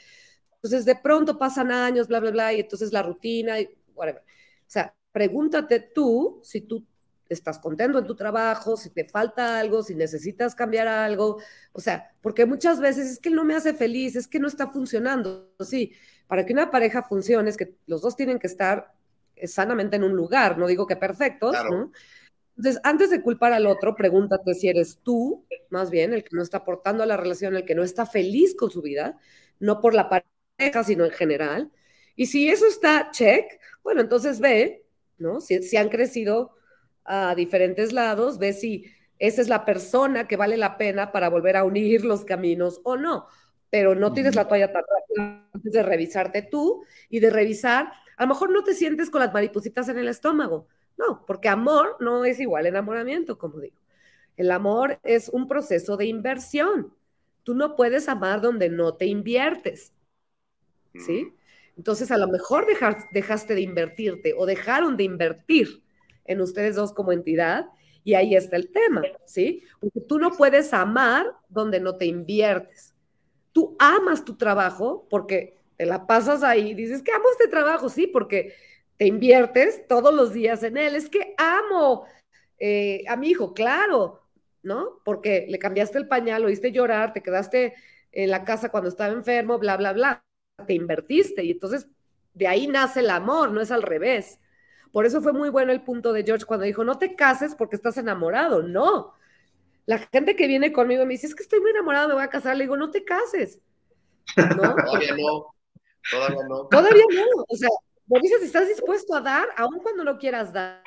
Entonces, de pronto pasan años, bla, bla, bla, y entonces la rutina, y whatever. O sea, pregúntate tú si tú estás contento en tu trabajo, si te falta algo, si necesitas cambiar algo, o sea, porque muchas veces es que no me hace feliz, es que no está funcionando. Sí, para que una pareja funcione es que los dos tienen que estar eh, sanamente en un lugar, no digo que perfectos, ¿no? Entonces, antes de culpar al otro, pregúntate si eres tú, más bien, el que no está aportando a la relación, el que no está feliz con su vida, no por la pareja, sino en general. Y si eso está check, bueno, entonces ve, ¿no? Si, si han crecido a diferentes lados, ve si esa es la persona que vale la pena para volver a unir los caminos o no. Pero no tienes la toalla tan rápida antes de revisarte tú y de revisar. A lo mejor no te sientes con las maripositas en el estómago. No, porque amor no es igual enamoramiento, como digo. El amor es un proceso de inversión. Tú no puedes amar donde no te inviertes. ¿Sí? Entonces, a lo mejor dejaste de invertirte o dejaron de invertir en ustedes dos como entidad. Y ahí está el tema, ¿sí? Porque tú no puedes amar donde no te inviertes. Tú amas tu trabajo porque te la pasas ahí, dices que amo este trabajo, sí, porque te inviertes todos los días en él. Es que amo eh, a mi hijo, claro, ¿no? Porque le cambiaste el pañal, lo oíste llorar, te quedaste en la casa cuando estaba enfermo, bla, bla, bla. Te invertiste y entonces de ahí nace el amor, no es al revés. Por eso fue muy bueno el punto de George cuando dijo, no te cases porque estás enamorado. No. La gente que viene conmigo me dice, es que estoy muy enamorado, me voy a casar. Le digo, no te cases. ¿No? [laughs] Todavía no. Todavía no. Todavía no. O sea, me dices, estás dispuesto a dar, aun cuando no quieras dar,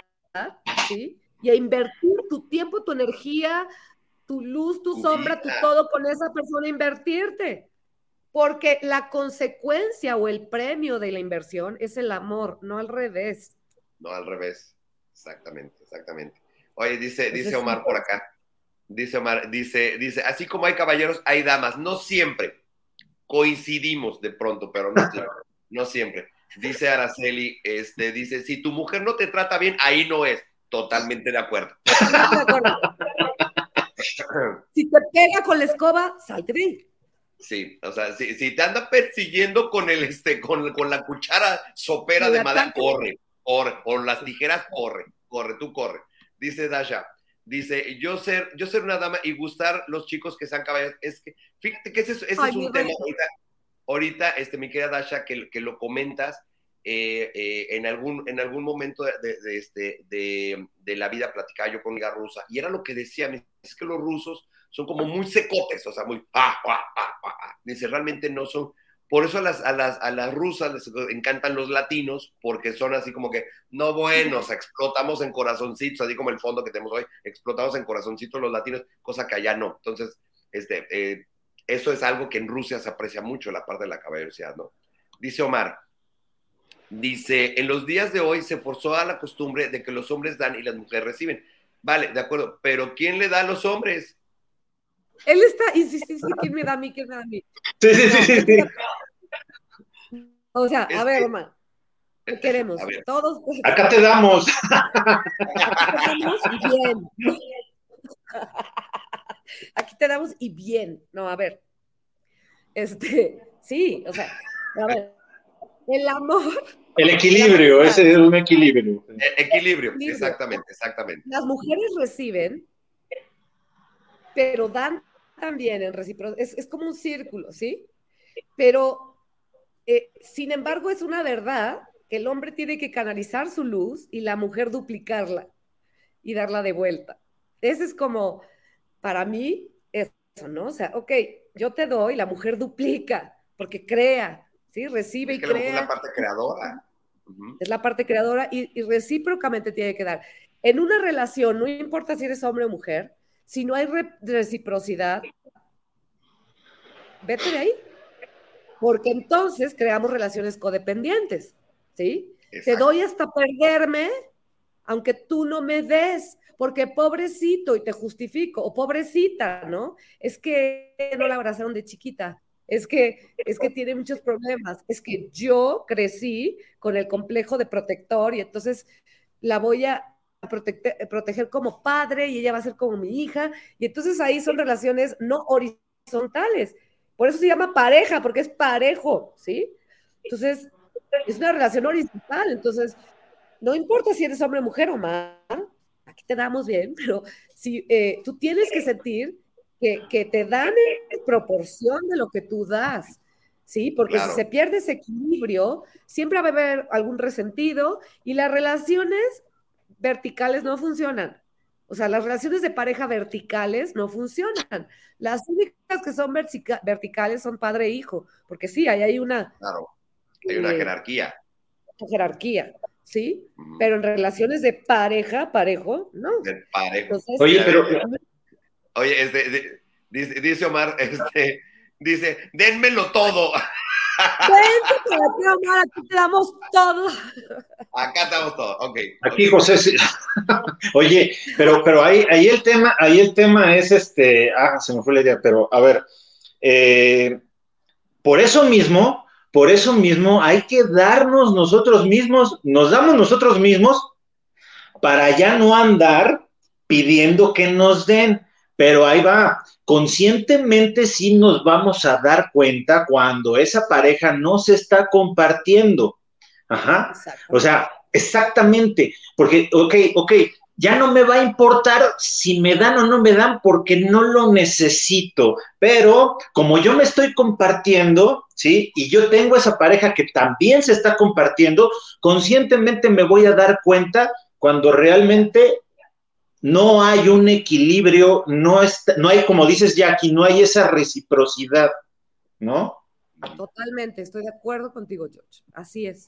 ¿sí? Y a invertir tu tiempo, tu energía, tu luz, tu, sombra, tu todo con esa persona, invertirte. Porque la consecuencia o el premio de la inversión es el amor, no al revés no al revés. Exactamente, exactamente. Oye, dice, dice Omar por acá. Dice Omar, dice, dice, así como hay caballeros, hay damas. No siempre. Coincidimos de pronto, pero no siempre. [laughs] No siempre. Dice Araceli, este, dice, si tu mujer no te trata bien, ahí no es. Totalmente de acuerdo. [laughs] si te pega con la escoba, salte bien. Sí, o sea, si, te anda persiguiendo con el este, con, con la cuchara sopera de madera, corre corre, o las tijeras, corre, corre, tú corre. Dice Dasha, dice, yo ser, yo ser una dama y gustar los chicos que sean caballeros, es que, fíjate que ese, es un tema ahorita, este, mi querida Dasha, que, que lo comentas, eh, eh, en, algún, en algún momento de, este, de, de, la vida platicaba yo con una rusa, y era lo que decía, es que los rusos son como muy secotes, o sea, muy, ah, ah, ah, dice, realmente no son, por eso a las, a las, a las rusas les encantan los latinos, porque son así como que, no buenos, explotamos en corazoncitos, así como el fondo que tenemos hoy, explotamos en corazoncitos los latinos, cosa que allá no. Entonces, este, eh, eso es algo que en Rusia se aprecia mucho, la parte de la caballerosidad, ¿no? Dice Omar, dice, en los días de hoy se forzó a la costumbre de que los hombres dan y las mujeres reciben. Vale, de acuerdo, pero ¿quién le da a los hombres? Él está insistiendo, ¿quién me da a mí? ¿Quién me da a mí? Sí, sí, sí, sí. O sea, a ver, Omar. ¿Qué queremos? Todos. Acá te damos. y bien. Aquí te damos y bien. No, a ver. Este, sí, o sea, a ver. El amor. El equilibrio, ese es un equilibrio. equilibrio, exactamente, exactamente. Las mujeres reciben, pero dan también en reciprocidad. Es, como un círculo, ¿sí? Pero, eh, sin embargo, es una verdad que el hombre tiene que canalizar su luz y la mujer duplicarla y darla de vuelta. Ese es como, para mí, eso, ¿no? O sea, ok, yo te doy, la mujer duplica, porque crea, ¿sí? Recibe y crea. Es la parte creadora. Es la parte creadora y, y recíprocamente tiene que dar. En una relación, no importa si eres hombre o mujer, si no hay reciprocidad, vete de ahí. Porque entonces creamos relaciones codependientes, ¿sí? Te doy hasta perderme, aunque tú no me des, porque pobrecito, y te justifico, o pobrecita, ¿no? Es que no la abrazaron de chiquita, es que, es que tiene muchos problemas, es que yo crecí con el complejo de protector y entonces la voy a proteger como padre y ella va a ser como mi hija. Y entonces ahí son relaciones no horizontales. Por eso se llama pareja, porque es parejo, ¿sí? Entonces, es una relación horizontal. Entonces, no importa si eres hombre, mujer o mar, aquí te damos bien, pero si eh, tú tienes que sentir que, que, te dan en proporción de lo que tú das. ¿sí? Porque si se pierde ese equilibrio, siempre va a haber algún resentido y las relaciones verticales no funcionan. O sea, las relaciones de pareja verticales no funcionan. Las únicas que son verticales son padre e hijo, porque sí, ahí hay una... Claro, hay una eh, jerarquía. Jerarquía, ¿sí? Pero en relaciones de pareja, parejo, ¿no? De parejo. oye, pero... Oye, este, dice, dice Omar, [laughs] este, Dice, dénmelo todo. Vente para aquí te damos todo. Acá estamos todos, ok. Aquí José, [laughs] oye, pero, pero ahí, ahí el tema, ahí el tema es este, ah, se me fue la idea, pero a ver, eh, por eso mismo, por eso mismo hay que darnos nosotros mismos, nos damos nosotros mismos para ya no andar pidiendo que nos den, pero ahí va, conscientemente sí nos vamos a dar cuenta cuando esa pareja no se está compartiendo. Ajá. O sea, exactamente, porque, ok, ok, ya no me va a importar si me dan o no me dan porque no lo necesito, pero como yo me estoy compartiendo, ¿sí? Y yo tengo esa pareja que también se está compartiendo, conscientemente me voy a dar cuenta cuando realmente no hay un equilibrio, no, no hay, como dices Jackie, no hay esa reciprocidad, ¿no? Totalmente, estoy de acuerdo contigo, George. Así es.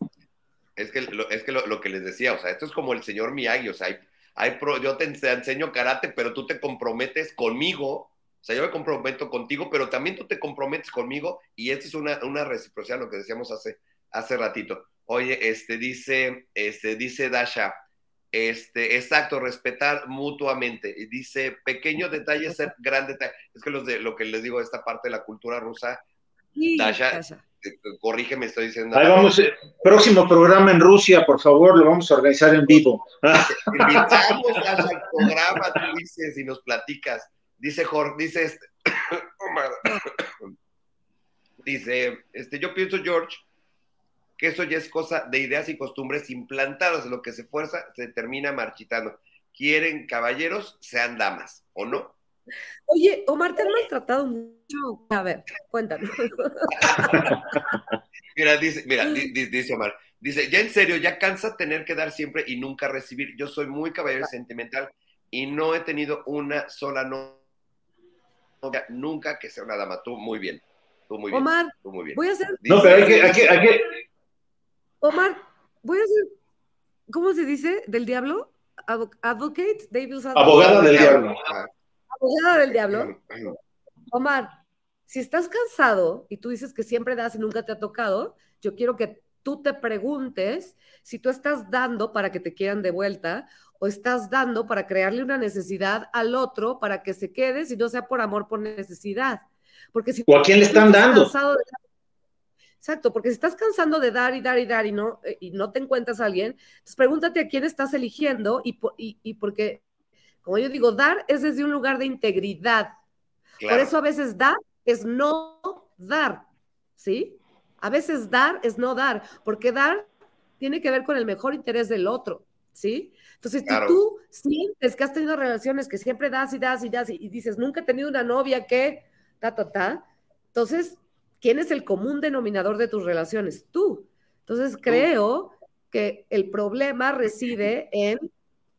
Es que, lo, es que lo, que les decía, o sea, esto es como el señor Miyagi, o sea, hay, hay yo te enseño karate, pero tú te comprometes conmigo, o sea, yo me comprometo contigo, pero también tú te comprometes conmigo, y esta es una, una reciprocidad, lo que decíamos hace, hace ratito. Oye, este dice, este dice Dasha, este, exacto, respetar mutuamente. Y dice, pequeño detalle, ser gran detalle. Es que los de, lo que les digo, esta parte de la cultura rusa, Dasha, eh, corrígeme, estoy diciendo. Ahí vamos, eh, próximo programa en Rusia, por favor, lo vamos a organizar en vivo. Invitamos [laughs] al programa, tú dices, y nos platicas. Dice Jorge, dice este, [coughs] [coughs] dice, este, yo pienso, George, que eso ya es cosa de ideas y costumbres implantadas, lo que se fuerza se termina marchitando. Quieren caballeros, sean damas, ¿o no? Oye, Omar, te han maltratado mucho. A ver, cuéntanos. [laughs] mira, dice, mira, dice Omar, dice, ya en serio, ya cansa tener que dar siempre y nunca recibir. Yo soy muy caballero sentimental y no he tenido una sola novia, nunca que sea una dama. Tú muy bien. Tú muy bien. Omar, tú muy bien. voy a hacer. no, pero hay que, hay que, hay que Omar, voy a hacer, ¿cómo se dice? ¿Del diablo? Advocate, David Abogada del diablo. Abogada del diablo. Omar, si estás cansado y tú dices que siempre das y nunca te ha tocado, yo quiero que tú te preguntes si tú estás dando para que te quieran de vuelta o estás dando para crearle una necesidad al otro para que se quede, si no sea por amor, por necesidad. Porque si ¿O a quién le están dando? Exacto, porque si estás cansando de dar y dar y dar y no, eh, y no te encuentras a alguien, pues pregúntate a quién estás eligiendo y, y, porque, como yo digo, dar es desde un lugar de integridad. Por eso a veces dar es no dar, ¿sí? A veces dar es no dar, porque dar tiene que ver con el mejor interés del otro, ¿sí? Entonces, si tú sientes que has tenido relaciones que siempre das y das y das y, y dices, nunca he tenido una novia que, ta, ta, ta, entonces ¿quién es el común denominador de tus relaciones? Tú. Entonces creo que el problema reside [laughs] en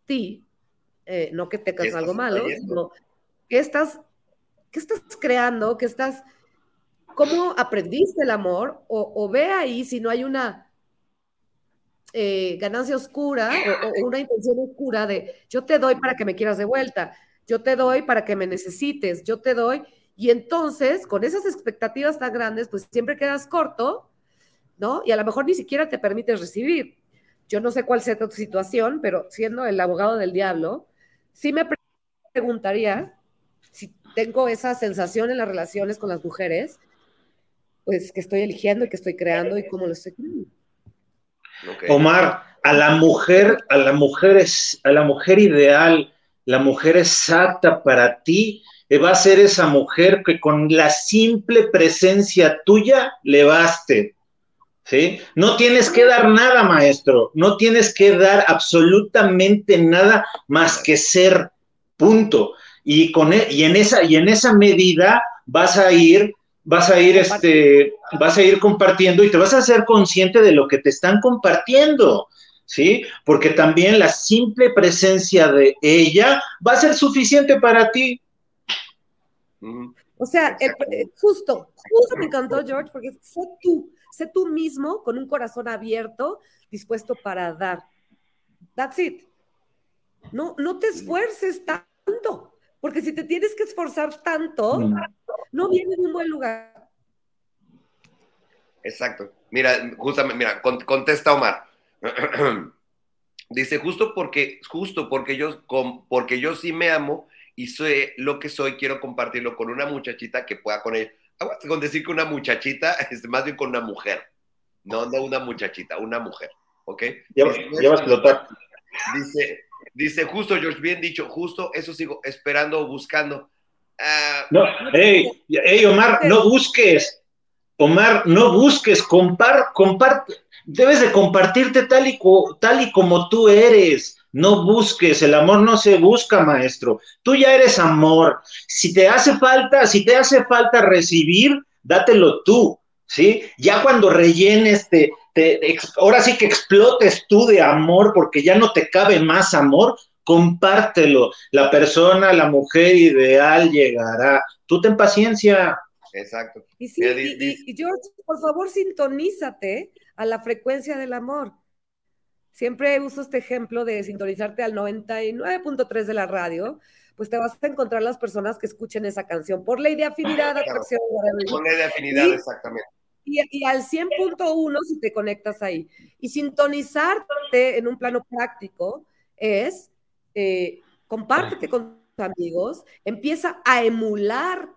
ti, eh, no que te tengas algo malo, sino que estás, ¿qué estás creando? ¿Qué estás, cómo aprendiste el amor? O, ve ahí si no hay una eh, ganancia oscura o, una intención oscura de yo te doy para que me quieras de vuelta, yo te doy para que me necesites, yo te doy y entonces, con esas expectativas tan grandes, pues siempre quedas corto, ¿no? Y a lo mejor ni siquiera te permites recibir. Yo no sé cuál sea tu situación, pero siendo el abogado del diablo, sí me preguntaría si tengo esa sensación en las relaciones con las mujeres, pues que estoy eligiendo y que estoy creando y cómo lo estoy creando. Omar, a la mujer, a la mujer es, a la mujer ideal, la mujer exacta para ti, va a ser esa mujer que con la simple presencia tuya le baste. ¿Sí? No tienes que dar nada, maestro, no tienes que dar absolutamente nada más que ser, punto. Y, con, e, y, en, esa, y en esa medida vas a ir, vas a ir, este, vas a ir compartiendo y te vas a ser consciente de lo que te están compartiendo. ¿sí? Porque también la simple presencia de ella va a ser suficiente para ti. O sea, justo, justo me encantó George, porque sé tú, sé tú mismo con un corazón abierto, dispuesto para dar. That's it. No, no te esfuerces tanto, porque si te tienes que esforzar tanto, no viene de un buen lugar. Exacto. Mira, justamente, mira, contesta Omar. [clears throat] Dice, justo porque, justo porque yo, porque yo sí me amo y soy lo que soy, quiero compartirlo con una muchachita que pueda con él. Con decir que una muchachita, [laughs] es más bien con una mujer. No, no una muchachita, una mujer. ¿Ok? Ya, va a explotar. Dice, dice, justo, George, bien dicho, justo eso sigo esperando o buscando. Ah, no, hey, hey, Omar, no busques. Omar, no busques, compar, comparte Debes de compartirte tal y, tal y como tú eres. No busques, el amor no se busca, maestro. Tú ya eres amor. Si te hace falta, si te hace falta recibir, dátelo tú, ¿sí? Ya cuando rellenes, te, ahora sí que explotes tú de amor porque ya no te cabe más amor, compártelo. La persona, la mujer ideal llegará. Tú ten paciencia. Exacto. Y, sí, y George, por favor, sintonízate a la frecuencia del amor. Siempre uso este ejemplo de sintonizarte al 99.3 de la radio, pues te vas a encontrar las personas que escuchen esa canción por ley de afinidad, atracción. Por ley de afinidad, exactamente. Y, al 100.1 si te conectas ahí. Y sintonizarte en un plano práctico es eh, compártete con tus amigos, empieza a emular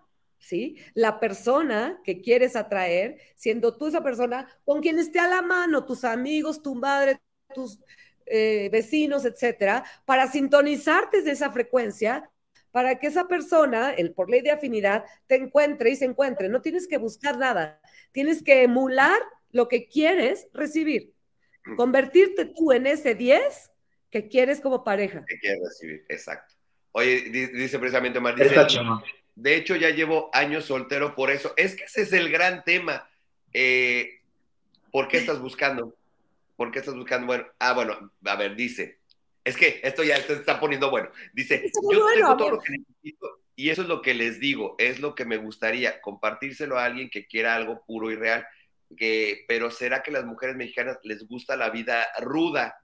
¿sí? La persona que quieres atraer, siendo tú esa persona con quien esté a la mano, tus amigos, tu madre, tus eh, vecinos, etcétera, para sintonizarte de esa frecuencia, para que esa persona, el, por ley de afinidad, te encuentre y se encuentre. No tienes que buscar nada, tienes que emular lo que quieres recibir. Convertirte tú en ese 10 que quieres como pareja. Que quieres recibir, exacto. Oye, dice precisamente Martín. De hecho, ya llevo años soltero por eso. Es que ese es el gran tema. Eh, ¿Por qué estás buscando? ¿Por qué estás buscando? Bueno, ah, bueno, a ver, dice. Es que esto ya se está poniendo bueno. Dice, yo tengo todo lo que necesito y eso es lo que les digo, es lo que me gustaría, compartírselo a alguien que quiera algo puro y real. Que, pero ¿será que las mujeres mexicanas les gusta la vida ruda?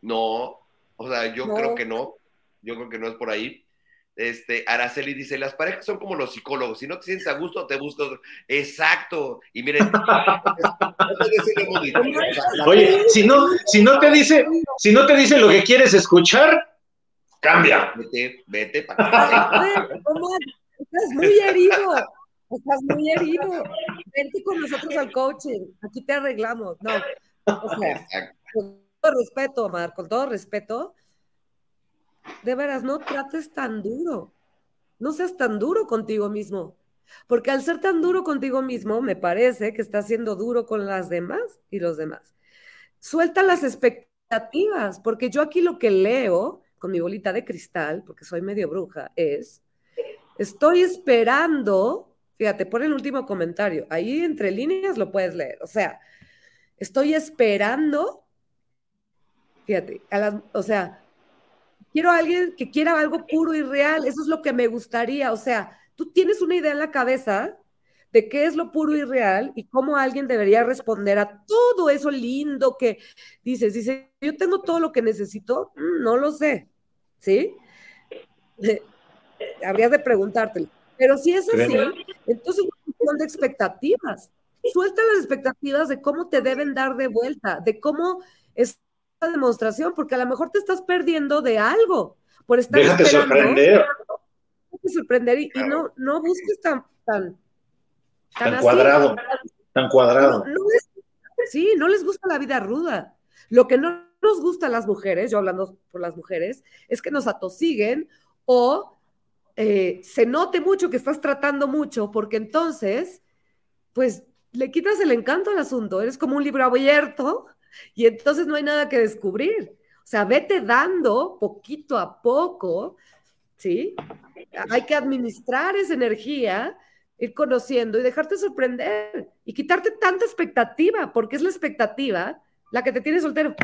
No, o sea, yo creo que no, yo creo que no es por ahí. Este, Araceli dice, las parejas son como los psicólogos, si no te sientes a gusto, te buscas. Exacto. Y miren, [laughs] oye, si no, si no te dice, si no te dice lo que quieres escuchar, cambia. Vete, vete para Estás muy herido. Estás muy herido. Vente con nosotros al coaching. Aquí te arreglamos. No. O sea, con todo respeto, Omar, con todo respeto, de veras, no trates tan duro. No seas tan duro contigo mismo. Porque al ser tan duro contigo mismo, me parece que estás siendo duro con las demás y los demás. Suelta las expectativas, porque yo aquí lo que leo con mi bolita de cristal, porque soy medio bruja, es, estoy esperando, fíjate, por el último comentario, ahí entre líneas lo puedes leer, o sea, estoy esperando, fíjate, o sea, quiero a alguien que quiera algo puro y real, eso es lo que me gustaría, o sea, tú tienes una idea en la cabeza de qué es lo puro y real y cómo alguien debería responder a todo eso lindo que dices, dice, yo tengo todo lo que necesito, mm, no lo sé, ¿sí? [laughs] Habrías de preguntártelo. Pero si es así, entonces son de expectativas. Suelta las expectativas de cómo te deben dar de vuelta, de cómo es demostración, porque a lo mejor te estás perdiendo de algo por estar Déjate sorprender. Déjate sorprender y, no, no busques tan, tan, tan, cuadrado, tan cuadrado. sí, no les gusta la vida ruda. Lo que no nos gusta a las mujeres, yo hablando por las mujeres, es que nos atosiguen o eh, se note mucho que estás tratando mucho, porque entonces, pues le quitas el encanto al asunto, eres como un libro abierto y entonces no hay nada que descubrir. O sea, vete dando poquito a poco, ¿sí? Hay que administrar esa energía, ir conociendo y dejarte sorprender y quitarte tanta expectativa, porque es la expectativa la que te tiene soltero.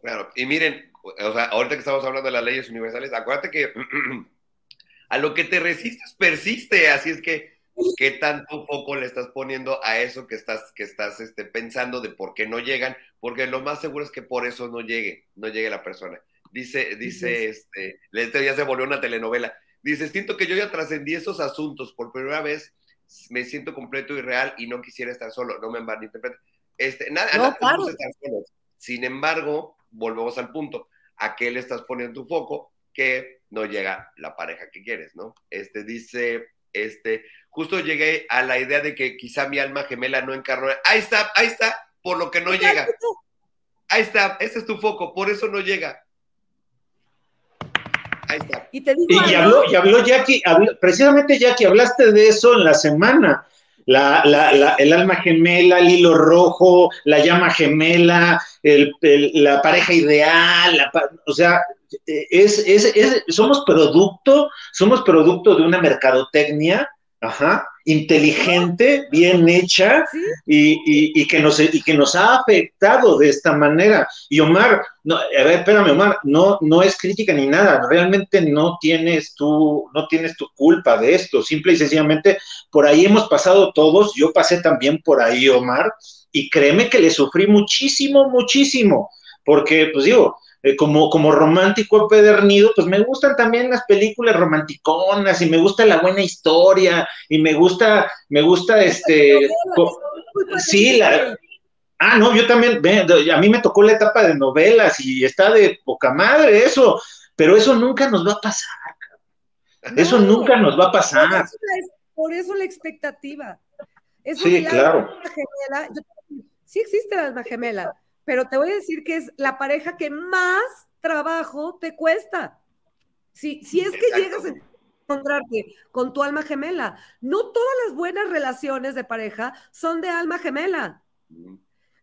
Claro, y miren, o sea, ahorita que estamos hablando de las leyes universales, acuérdate que [clears throat] a lo que te resistes persiste, así es que qué tanto foco le estás poniendo a eso que estás, que estás este, pensando de por qué no llegan, porque lo más seguro es que por eso no llegue, no llegue la persona. Dice, dice, este, ya se volvió una telenovela. Dice, siento que yo ya trascendí esos asuntos por primera vez, me siento completo y real y no quisiera estar solo, no me malinterpreten. Este, nada, no, claro. estar Sin embargo, volvemos al punto, ¿a qué le estás poniendo tu foco? Que no llega la pareja que quieres, ¿no? Este dice, este, justo llegué a la idea de que quizá mi alma gemela no encarnó. Ahí está, ahí está, por lo que no llega. Ahí está, ese es tu foco, por eso no llega. Ahí está. Y, te digo y, habló, y habló Jackie, precisamente Jackie, hablaste de eso en la semana. La, la, el alma gemela, el hilo rojo, la llama gemela, el, la pareja ideal, o sea, es, es, es, somos producto, somos producto de una mercadotecnia Ajá, inteligente, bien hecha y, que nos, y que nos ha afectado de esta manera. Y Omar, no, a ver, espérame, Omar, no, no es crítica ni nada, realmente no tienes tú, no tienes tu culpa de esto, simple y sencillamente por ahí hemos pasado todos, yo pasé también por ahí, Omar, y créeme que le sufrí muchísimo, muchísimo, porque, pues digo, eh, como, como romántico empedernido, pues me gustan también las películas romanticonas y me gusta la buena historia y me gusta, me gusta este, sí, la, ah, no, yo también, a mí me tocó la etapa de novelas y está de poca madre eso, pero eso nunca nos va a pasar, eso nunca nos va a pasar. Por eso la, expectativa. sí, claro. sí existe la alma gemela, pero te voy a decir que es la pareja que más trabajo te cuesta. Si, si es que llegas a encontrarte con tu alma gemela, no todas las buenas relaciones de pareja son de alma gemela.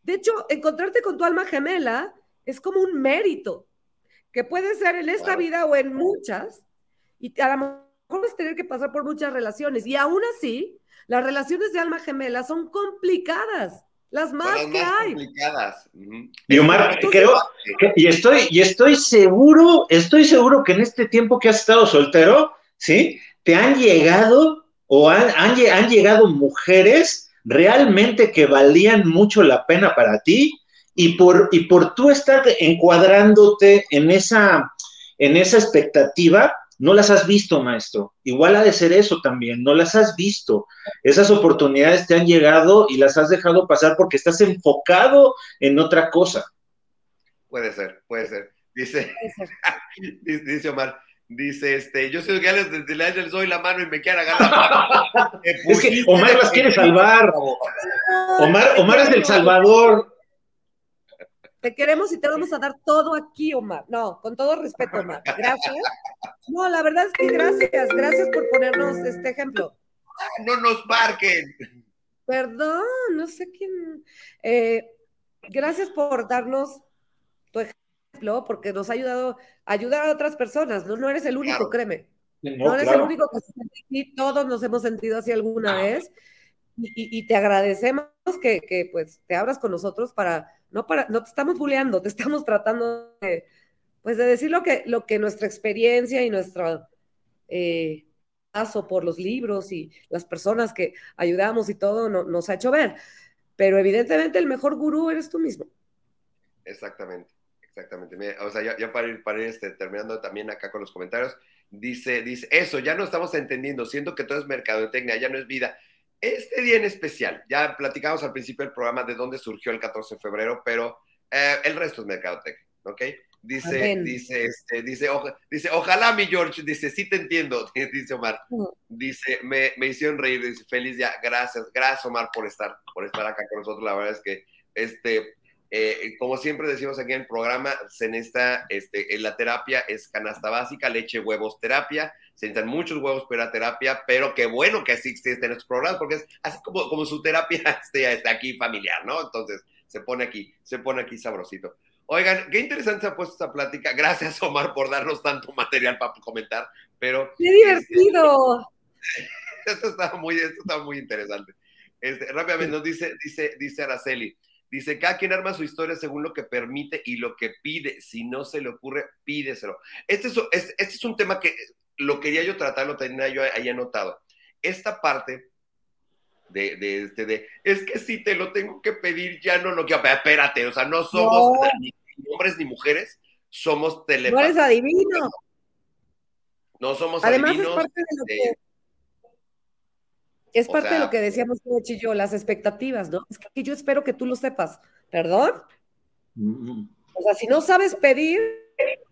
De hecho, encontrarte con tu alma gemela es como un mérito, que puede ser en esta vida o en muchas, y a lo mejor vas a tener que pasar por muchas relaciones, y aún así, las relaciones de alma gemela son complicadas. Las más que hay. Complicadas. Y Omar, creo, y estoy, y estoy seguro, estoy seguro que en este tiempo que has estado soltero, ¿sí? Te han llegado o han, han, llegado mujeres realmente que valían mucho la pena para ti y por, y por tú estar encuadrándote en esa, en esa expectativa, no las has visto, maestro. Igual ha de ser eso también, no las has visto. Esas oportunidades te han llegado y las has dejado pasar porque estás enfocado en otra cosa. Puede ser, puede ser. Dice, [laughs] dice Omar, dice, este, yo soy Gales desde la les doy la mano y me quieren agarrar. [laughs] es que Omar las quiere salvar. [laughs] Omar, Omar es del Salvador. Te queremos y te vamos a dar todo aquí, Omar. No, con todo respeto, Omar. [laughs] Gracias. No, la verdad es que gracias, gracias por ponernos este ejemplo. No nos marquen. Perdón, no sé quién. Eh, gracias por darnos tu ejemplo, porque nos ha ayudado a ayudar a otras personas. No, no eres el único, créeme. No, eres el único que se aquí. Todos nos hemos sentido así alguna vez. Y, te agradecemos que, que, pues te abras con nosotros para no para, no te estamos buleando, te estamos tratando de, pues de decir lo que, lo que nuestra experiencia y nuestro eh, paso por los libros y las personas que ayudamos y todo nos ha hecho ver. Pero evidentemente el mejor gurú eres tú mismo. Exactamente, exactamente. O sea, ya, para ir, para ir este, terminando también acá con los comentarios, dice, dice, eso, ya no estamos entendiendo, siento que todo es mercadotecnia, ya no es vida. Este día en especial, ya platicamos al principio del programa de dónde surgió el 14 de febrero, pero eh, el resto es mercadotecnia, ¿ok? Dice, dice, este, dice, dice, ojalá mi George, dice, sí te entiendo, [laughs] dice Omar. Dice, me, me hicieron reír, dice, feliz ya, gracias, gracias Omar por estar, por estar acá con nosotros. La verdad es que, este, Eh, como siempre decimos aquí en el programa, se necesita, este, en la terapia es canasta básica, leche, huevos, terapia. Se necesitan muchos huevos para terapia, pero qué bueno que existe en estos programas, porque es así como, como su terapia [laughs] este, está aquí familiar, ¿no? Entonces, se pone aquí, se pone aquí sabrosito. Oigan, qué interesante se ha puesto esta plática. Gracias, Omar, por darnos tanto material para comentar. Pero. ¡Qué divertido! [laughs] esto estaba muy, esto estaba muy interesante. Este, rápidamente nos dice, dice, dice Araceli. Dice, cada quien arma su historia según lo que permite y lo que pide. Si no se le ocurre, pídeselo. Este es, este, es un tema que lo quería yo tratar, lo tenía yo ahí anotado. Esta parte de, de, este, de, es que si te lo tengo que pedir, ya no lo quiero. Espérate, o sea, no somos Ni, hombres ni mujeres, somos telepáticos. No eres adivino. No somos Además, adivinos. Es parte de lo que, es parte de lo que decíamos yo, las expectativas, ¿no? Es que yo espero que tú lo sepas. ¿Perdón? O sea, si no sabes pedir,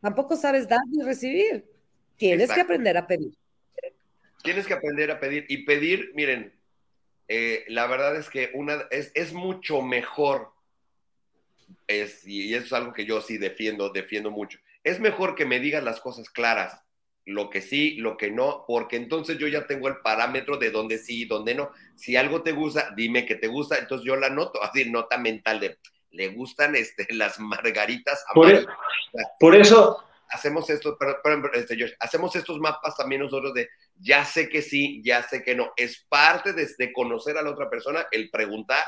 tampoco sabes dar ni recibir. Tienes que aprender a pedir. Tienes que aprender a pedir. Y pedir, miren, eh, la verdad es que una, es, es mucho mejor, es, y eso es algo que yo sí defiendo, defiendo mucho. Es mejor que me digas las cosas claras, lo que sí, lo que no, porque entonces yo ya tengo el parámetro de dónde sí y dónde no. Si algo te gusta, dime que te gusta, entonces yo la noto, [laughs] así nota mental de, le gustan este, las margaritas. Por, e por eso... Hacemos esto, perdón, este, hacemos estos mapas también nosotros de, ya sé que sí, ya sé que no. Es parte de, conocer a la otra persona, el preguntar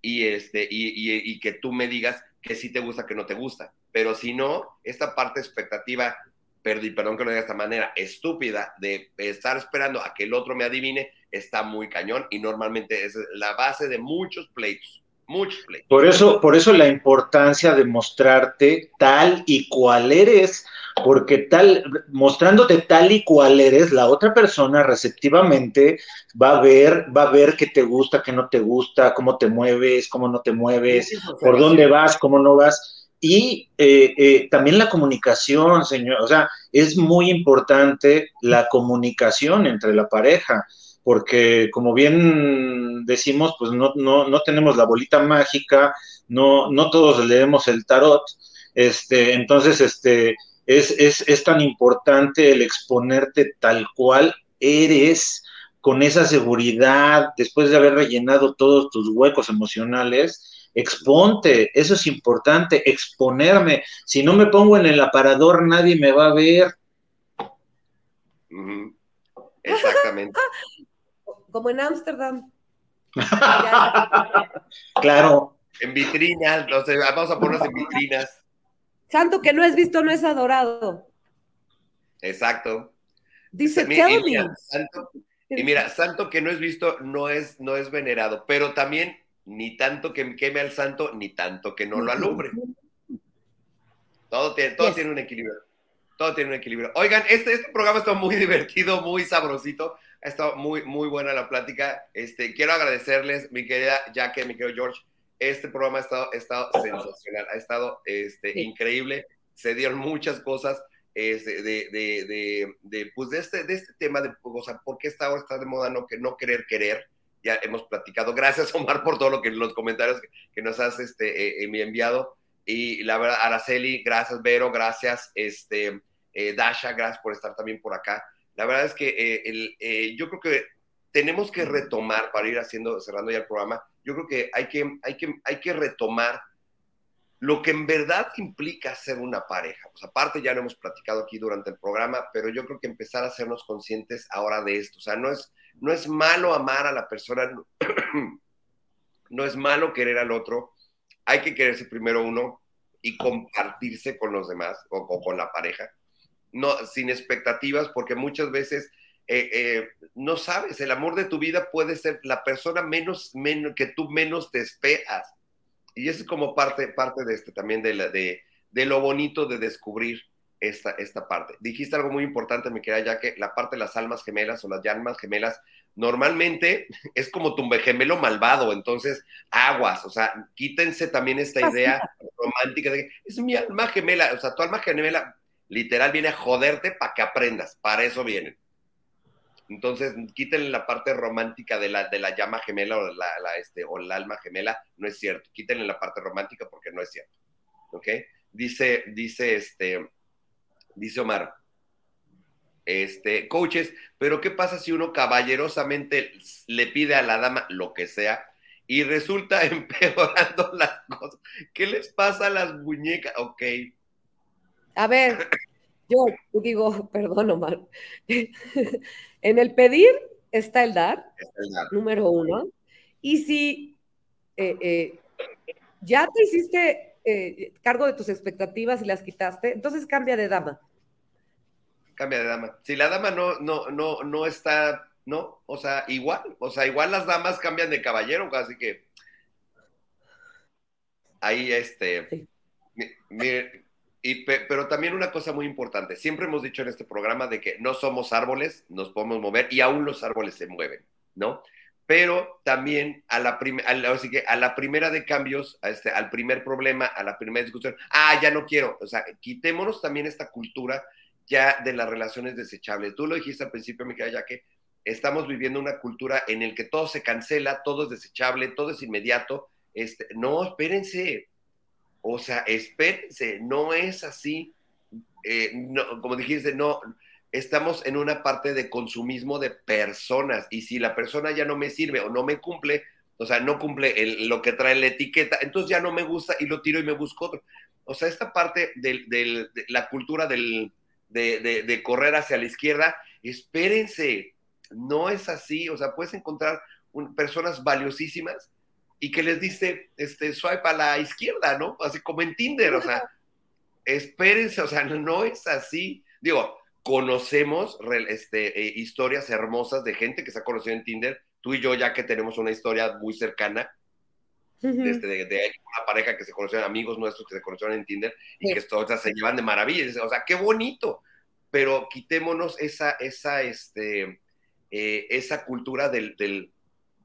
y, este, y que tú me digas que sí te gusta, que no te gusta. Pero si no, esta parte expectativa perdí, perdón que lo diga de esta manera, estúpida de estar esperando a que el otro me adivine, está muy cañón y normalmente es la base de muchos pleitos. Por eso, por eso la importancia de mostrarte tal y cual eres, porque tal, mostrándote tal y cual eres, la otra persona receptivamente va a ver, va a ver qué te gusta, qué no te gusta, cómo te mueves, cómo no te mueves, por dónde vas, cómo no vas. Y eh, eh, también la comunicación, señor, o sea, es muy importante la comunicación entre la pareja, porque como bien decimos, pues no, no, no tenemos la bolita mágica, no, no todos leemos el tarot, este, entonces, este, es, es, es tan importante el exponerte tal cual eres, con esa seguridad, después de haber rellenado todos tus huecos emocionales, exponte, eso es importante, exponerme. Si no me pongo en el aparador, nadie me va a ver. Exactamente. [laughs] Como en Ámsterdam. [laughs] claro. En vitrinas, entonces vamos a ponernos en vitrinas. Santo que no es visto, no es adorado. Exacto. Dice, y, mira, santo, y mira, santo que no es visto, no es, no es venerado, pero también ni tanto que queme al santo, ni tanto que no lo alumbre. Todo tiene, todo tiene un equilibrio. Todo tiene un equilibrio. Oigan, este, este programa está muy [laughs] divertido, muy sabrosito. Ha estado muy, muy buena la plática. Este, quiero agradecerles, mi querida Jack, mi querido George. Este programa ha estado, ha estado sensacional, ha estado este, increíble. Se dieron muchas cosas este, de, de, de, de, pues de, este, de este tema de, o sea, ¿por qué está ahora está de moda no, que no querer querer? ya hemos platicado. Gracias, Omar, por todo lo que los comentarios que, nos has este, eh, enviado. Y la verdad, Araceli, gracias, Vero, gracias, este, eh, Dasha, gracias por estar también por acá. La verdad es que eh, el, yo creo que tenemos que retomar, para ir haciendo, cerrando ya el programa, yo creo que hay que, hay que, hay que retomar lo que en verdad implica ser una pareja. Pues aparte ya lo hemos platicado aquí durante el programa, pero yo creo que empezar a hacernos conscientes ahora de esto. O sea, no es, no es malo amar a la persona, no [clears throat] es malo querer al otro, hay que quererse primero uno y compartirse con los demás o, con la pareja, no, sin expectativas, porque muchas veces eh, eh, no sabes, el amor de tu vida puede ser la persona menos, menos que tú menos te esperas. Y eso es como parte, parte de este también de, la, de, de lo bonito de descubrir esta, esta parte. Dijiste algo muy importante, me queda ya que la parte de las almas gemelas o las almas gemelas normalmente [laughs] es como tu gemelo malvado, entonces aguas, o sea, quítense también esta idea romántica de que es mi alma gemela, o sea, tu alma gemela literal viene a joderte para que aprendas, para eso vienen. Entonces, quítenle la parte romántica de la, de la llama gemela o la, la, este, o el alma gemela, no es cierto. Quítenle la parte romántica porque no es cierto. ¿Ok? Dice, dice, este, dice Omar, este, coaches, pero ¿qué pasa si uno caballerosamente le pide a la dama lo que sea y resulta [laughs] empeorando las cosas? ¿Qué les pasa a las muñecas? Ok. A ver, yo digo, [laughs] perdón, Omar. en el pedir está el dar, está el dar. número uno. Y si eh, eh, ya te hiciste eh, cargo de tus expectativas y las quitaste, entonces cambia de dama cambia de dama. Si la dama no, no, no, no está, ¿no? O sea, igual, o sea, igual las damas cambian de caballero, así que ahí este, y, pero también una cosa muy importante, siempre hemos dicho en este programa de que no somos árboles, nos podemos mover y aún los árboles se mueven, ¿no? Pero también a la, así que a la primera de cambios, a este, al primer problema, a la primera discusión, ah, ya no quiero, o sea, quitémonos también esta cultura ya de las relaciones desechables. Tú lo dijiste al principio, Micaela, ya que estamos viviendo una cultura en el que todo se cancela, todo es desechable, todo es inmediato. Este, no, espérense. O sea, espérense, no es así. Eh, como dijiste, no, estamos en una parte de consumismo de personas y si la persona ya no me sirve o no me cumple, o sea, no cumple lo que trae la etiqueta, entonces ya no me gusta y lo tiro y me busco otro. O sea, esta parte de la cultura del, de, correr hacia la izquierda, espérense, no es así, o sea, puedes encontrar personas valiosísimas y que les dice, este, swipe a la izquierda, ¿no? Así como en Tinder, o sea, espérense, o sea, no es así. Digo, conocemos este, eh, historias hermosas de gente que se ha conocido en Tinder, tú y yo ya que tenemos una historia muy cercana, este, de, una pareja que se conocieron, amigos nuestros que se conocieron en Tinder y que todas se llevan de maravilla. O sea, qué bonito. Pero quitémonos esa, esa, este, eh, esa cultura del, del,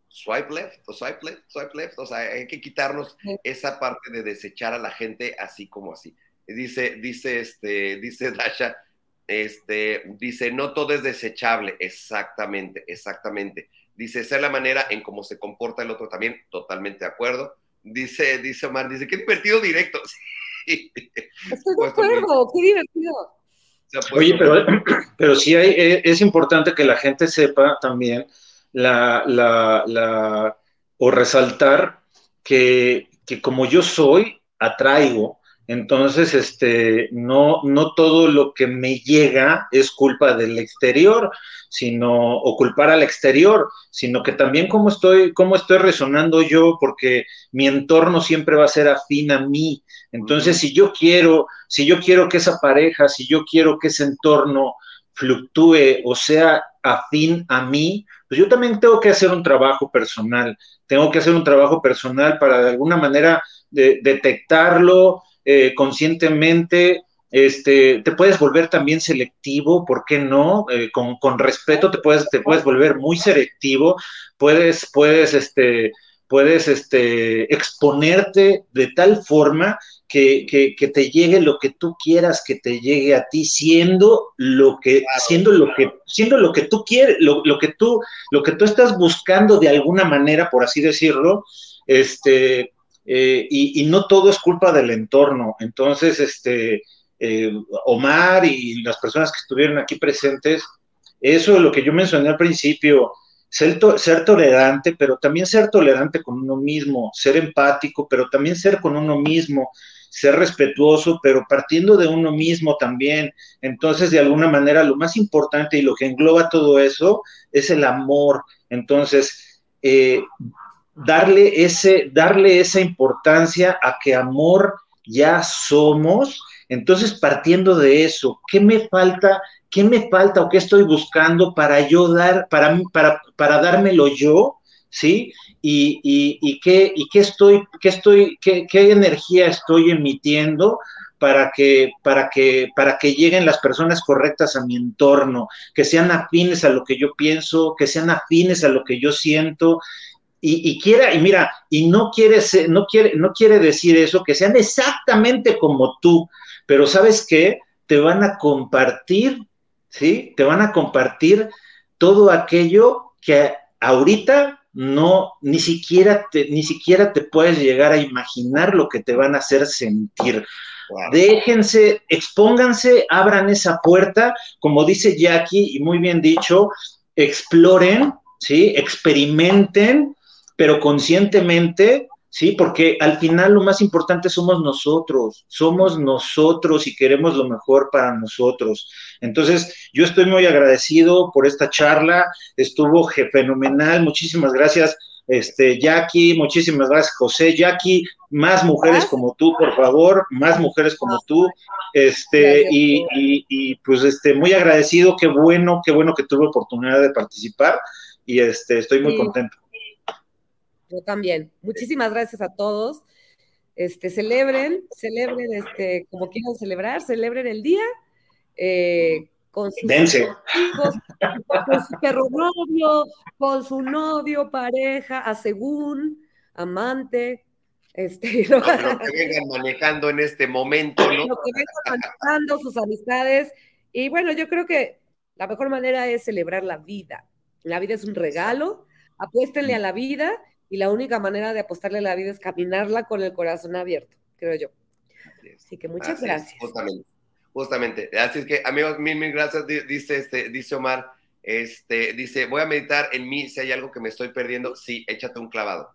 swipe left o swipe left, swipe left. O sea, hay que quitarnos esa parte de desechar a la gente así como así. Dice, dice, este, dice [laughs] Dasha, este, dice, no todo es desechable. Exactamente, exactamente. Dice, esa es la manera en cómo se comporta el otro también, totalmente de acuerdo. Dice, dice Omar, dice, qué divertido directo. [laughs] Estoy de acuerdo, qué divertido. Oye, pero, [clears throat] pero sí hay, eh, es importante que la gente sepa también la, la, la o resaltar que, que como yo soy, atraigo, entonces, este, no, no todo lo que me llega es culpa del exterior, sino, o culpar al exterior, sino que también cómo estoy, cómo estoy resonando yo, porque mi entorno siempre va a ser afín a mí. Entonces, si yo quiero, si yo quiero que esa pareja, si yo quiero que ese entorno fluctúe o sea afín a mí, pues yo también tengo que hacer un trabajo personal, tengo que hacer un trabajo personal para de alguna manera detectarlo, eh, conscientemente, este, te puedes volver también selectivo, ¿por qué no? Eh, con, respeto te puedes, te puedes volver muy selectivo, puedes, puedes, este, puedes este, exponerte de tal forma que, te llegue lo que tú quieras que te llegue a ti, siendo lo que, siendo lo que, siendo lo que tú quieres, lo, lo, que tú, lo que tú estás buscando de alguna manera, por así decirlo, este, eh, y, no todo es culpa del entorno. Entonces, este, eh, Omar y las personas que estuvieron aquí presentes, eso es lo que yo mencioné al principio, ser, ser, tolerante, pero también ser tolerante con uno mismo, ser empático, pero también ser con uno mismo, ser respetuoso, pero partiendo de uno mismo también. Entonces, de alguna manera, lo más importante y lo que engloba todo eso es el amor. Entonces, eh, darle, ese, darle esa importancia a que amor ya somos. Entonces, partiendo de eso, ¿qué me falta? ¿Qué me falta o qué estoy buscando para yo dar, para, para, para dármelo yo? ¿Sí? Y, y, qué, y qué estoy, qué estoy, qué, qué energía estoy emitiendo para que, para, que, para que lleguen las personas correctas a mi entorno, que sean afines a lo que yo pienso, que sean afines a lo que yo siento y, quiera, y mira, y no quiere, no, quiere, no quiere decir eso, que sean exactamente como tú, pero ¿sabes qué? Te van a compartir, ¿sí? Te van a compartir todo aquello que ahorita no, ni siquiera te, ni siquiera te puedes llegar a imaginar lo que te van a hacer sentir. Déjense, expónganse, abran esa puerta, como dice Jackie, y muy bien dicho, exploren, ¿sí? Experimenten, pero conscientemente, ¿sí? Porque al final lo más importante somos nosotros, somos nosotros y queremos lo mejor para nosotros. Entonces, yo estoy muy agradecido por esta charla, estuvo fenomenal, muchísimas gracias. Este, Jackie, muchísimas gracias, José. Jackie, más mujeres como tú, por favor, más mujeres como tú. Este, y, y, pues este, muy agradecido, qué bueno, qué bueno que tuve oportunidad de participar y este, estoy muy contento. Yo también. Muchísimas gracias a todos. Este, celebren, celebren este, como quieran celebrar, celebren el día. Eh, con sus hijos, con su perro novio, con su novio, pareja, a según, amante, este, [laughs] lo, que vengan manejando en este momento, ¿no? Lo que vengan manejando, sus amistades. Y bueno, yo creo que la mejor manera es celebrar la vida. La vida es un regalo, apuéstenle a la vida y la única manera de apostarle a la vida es caminarla con el corazón abierto, creo yo. Así que muchas gracias. justamente, justamente. Así es que, amigos, mil, mil gracias, dice, este, dice Omar. Este, dice, voy a meditar en mí si hay algo que me estoy perdiendo. Sí, échate un clavado.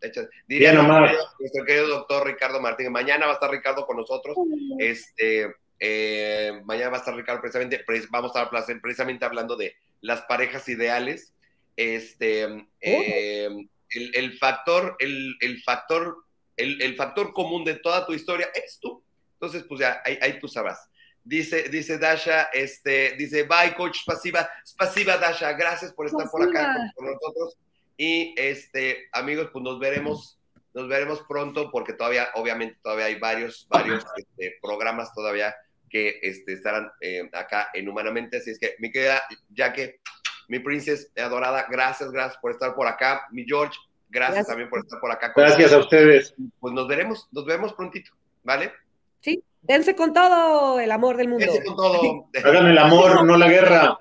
diría nuestro querido doctor Ricardo Martínez. Mañana va a estar Ricardo con nosotros. Este, eh, mañana va a estar Ricardo precisamente, vamos a estar precisamente hablando de las parejas ideales. Este, eh, el, factor, el, factor, el, factor común de toda tu historia es tú. Entonces, pues ya, ahí, tú sabrás. Dice, dice Dasha, este, dice, bye, coach pasiva, pasiva Dasha, gracias por estar por acá con, nosotros. Y este, amigos, pues nos veremos, nos veremos pronto, porque todavía, obviamente, todavía hay varios, varios este, programas todavía que este, estarán eh, acá en Humanamente. Así es que, mi querida, ya que mi princesa adorada, gracias, gracias por estar por acá. Mi George, gracias, también por estar por acá. gracias a ustedes. Pues nos veremos, nos vemos prontito, ¿vale? Sí, dense con todo el amor del mundo. Dense con todo. [laughs] Hagan el amor, [laughs] no la guerra.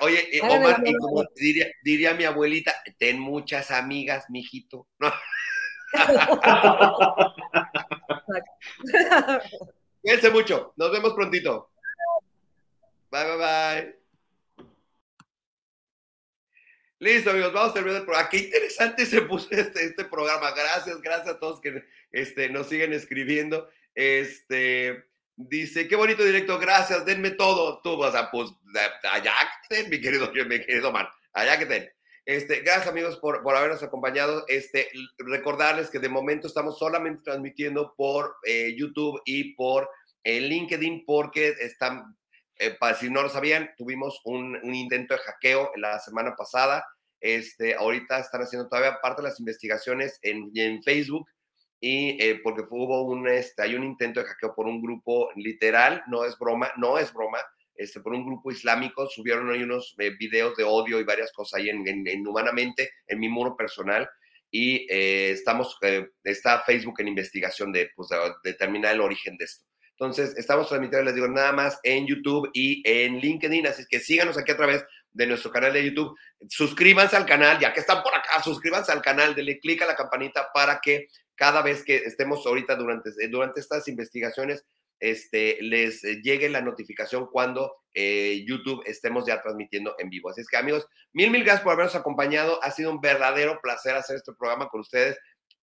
Oye, eh, Omar, y como diría, diría, mi abuelita, ten muchas amigas, mijito. [laughs] Cuídense mucho. Nos vemos prontito. Bye, bye, bye. Listo, amigos, vamos a terminar el programa. Qué interesante se puso este, este programa. Gracias, gracias a todos que este, nos siguen escribiendo. Este, dice, qué bonito directo, gracias, denme todo. Tú vas a, pues, allá que ten, mi querido, [laughs] mi querido man, allá que ten. Este, gracias amigos por, por habernos acompañado. Este, recordarles que de momento estamos solamente transmitiendo por eh, YouTube y por eh, LinkedIn porque están eh, para si no lo sabían, tuvimos un, intento de hackeo la semana pasada. Este, ahorita están haciendo todavía parte de las investigaciones en, Facebook y eh, porque hubo un, este, hay un intento de hackeo por un grupo literal, no es broma, no es broma, este, por un grupo islámico, subieron ahí unos eh, videos de odio y varias cosas ahí en, en, Humanamente, en mi muro personal, y estamos, está Facebook en investigación de, pues, de determinar el origen de esto. Entonces, estamos transmitiendo, les digo, nada más en YouTube y en LinkedIn, así que síganos aquí a través de nuestro canal de YouTube. Suscríbanse al canal, ya que están por acá, suscríbanse al canal, denle clic a la campanita para que cada vez que estemos ahorita durante, durante estas investigaciones, este, les llegue la notificación cuando eh, YouTube estemos ya transmitiendo en vivo. Así es que amigos, mil, mil gracias por habernos acompañado. Ha sido un verdadero placer hacer este programa con ustedes.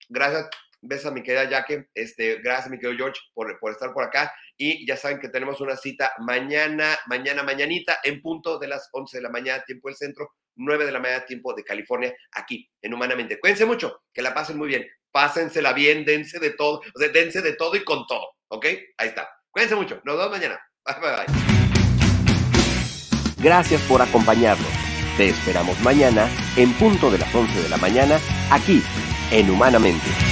Gracias Besos a mi querida Jaque. Este, gracias, mi querido George, por, por, estar por acá. Y ya saben que tenemos una cita mañana, mañana, mañanita, en punto de las 11 de la mañana, tiempo del centro, 9 de la mañana, tiempo de California, aquí, en Humanamente. Cuídense mucho, que la pasen muy bien. Pásensela bien, dense de todo, o sea, dense de todo y con todo, ¿ok? Ahí está. Cuídense mucho. Nos vemos mañana. [laughs] Bye, bye, bye. Gracias por acompañarnos. Te esperamos mañana en punto de las 11 de la mañana, aquí, en Humanamente.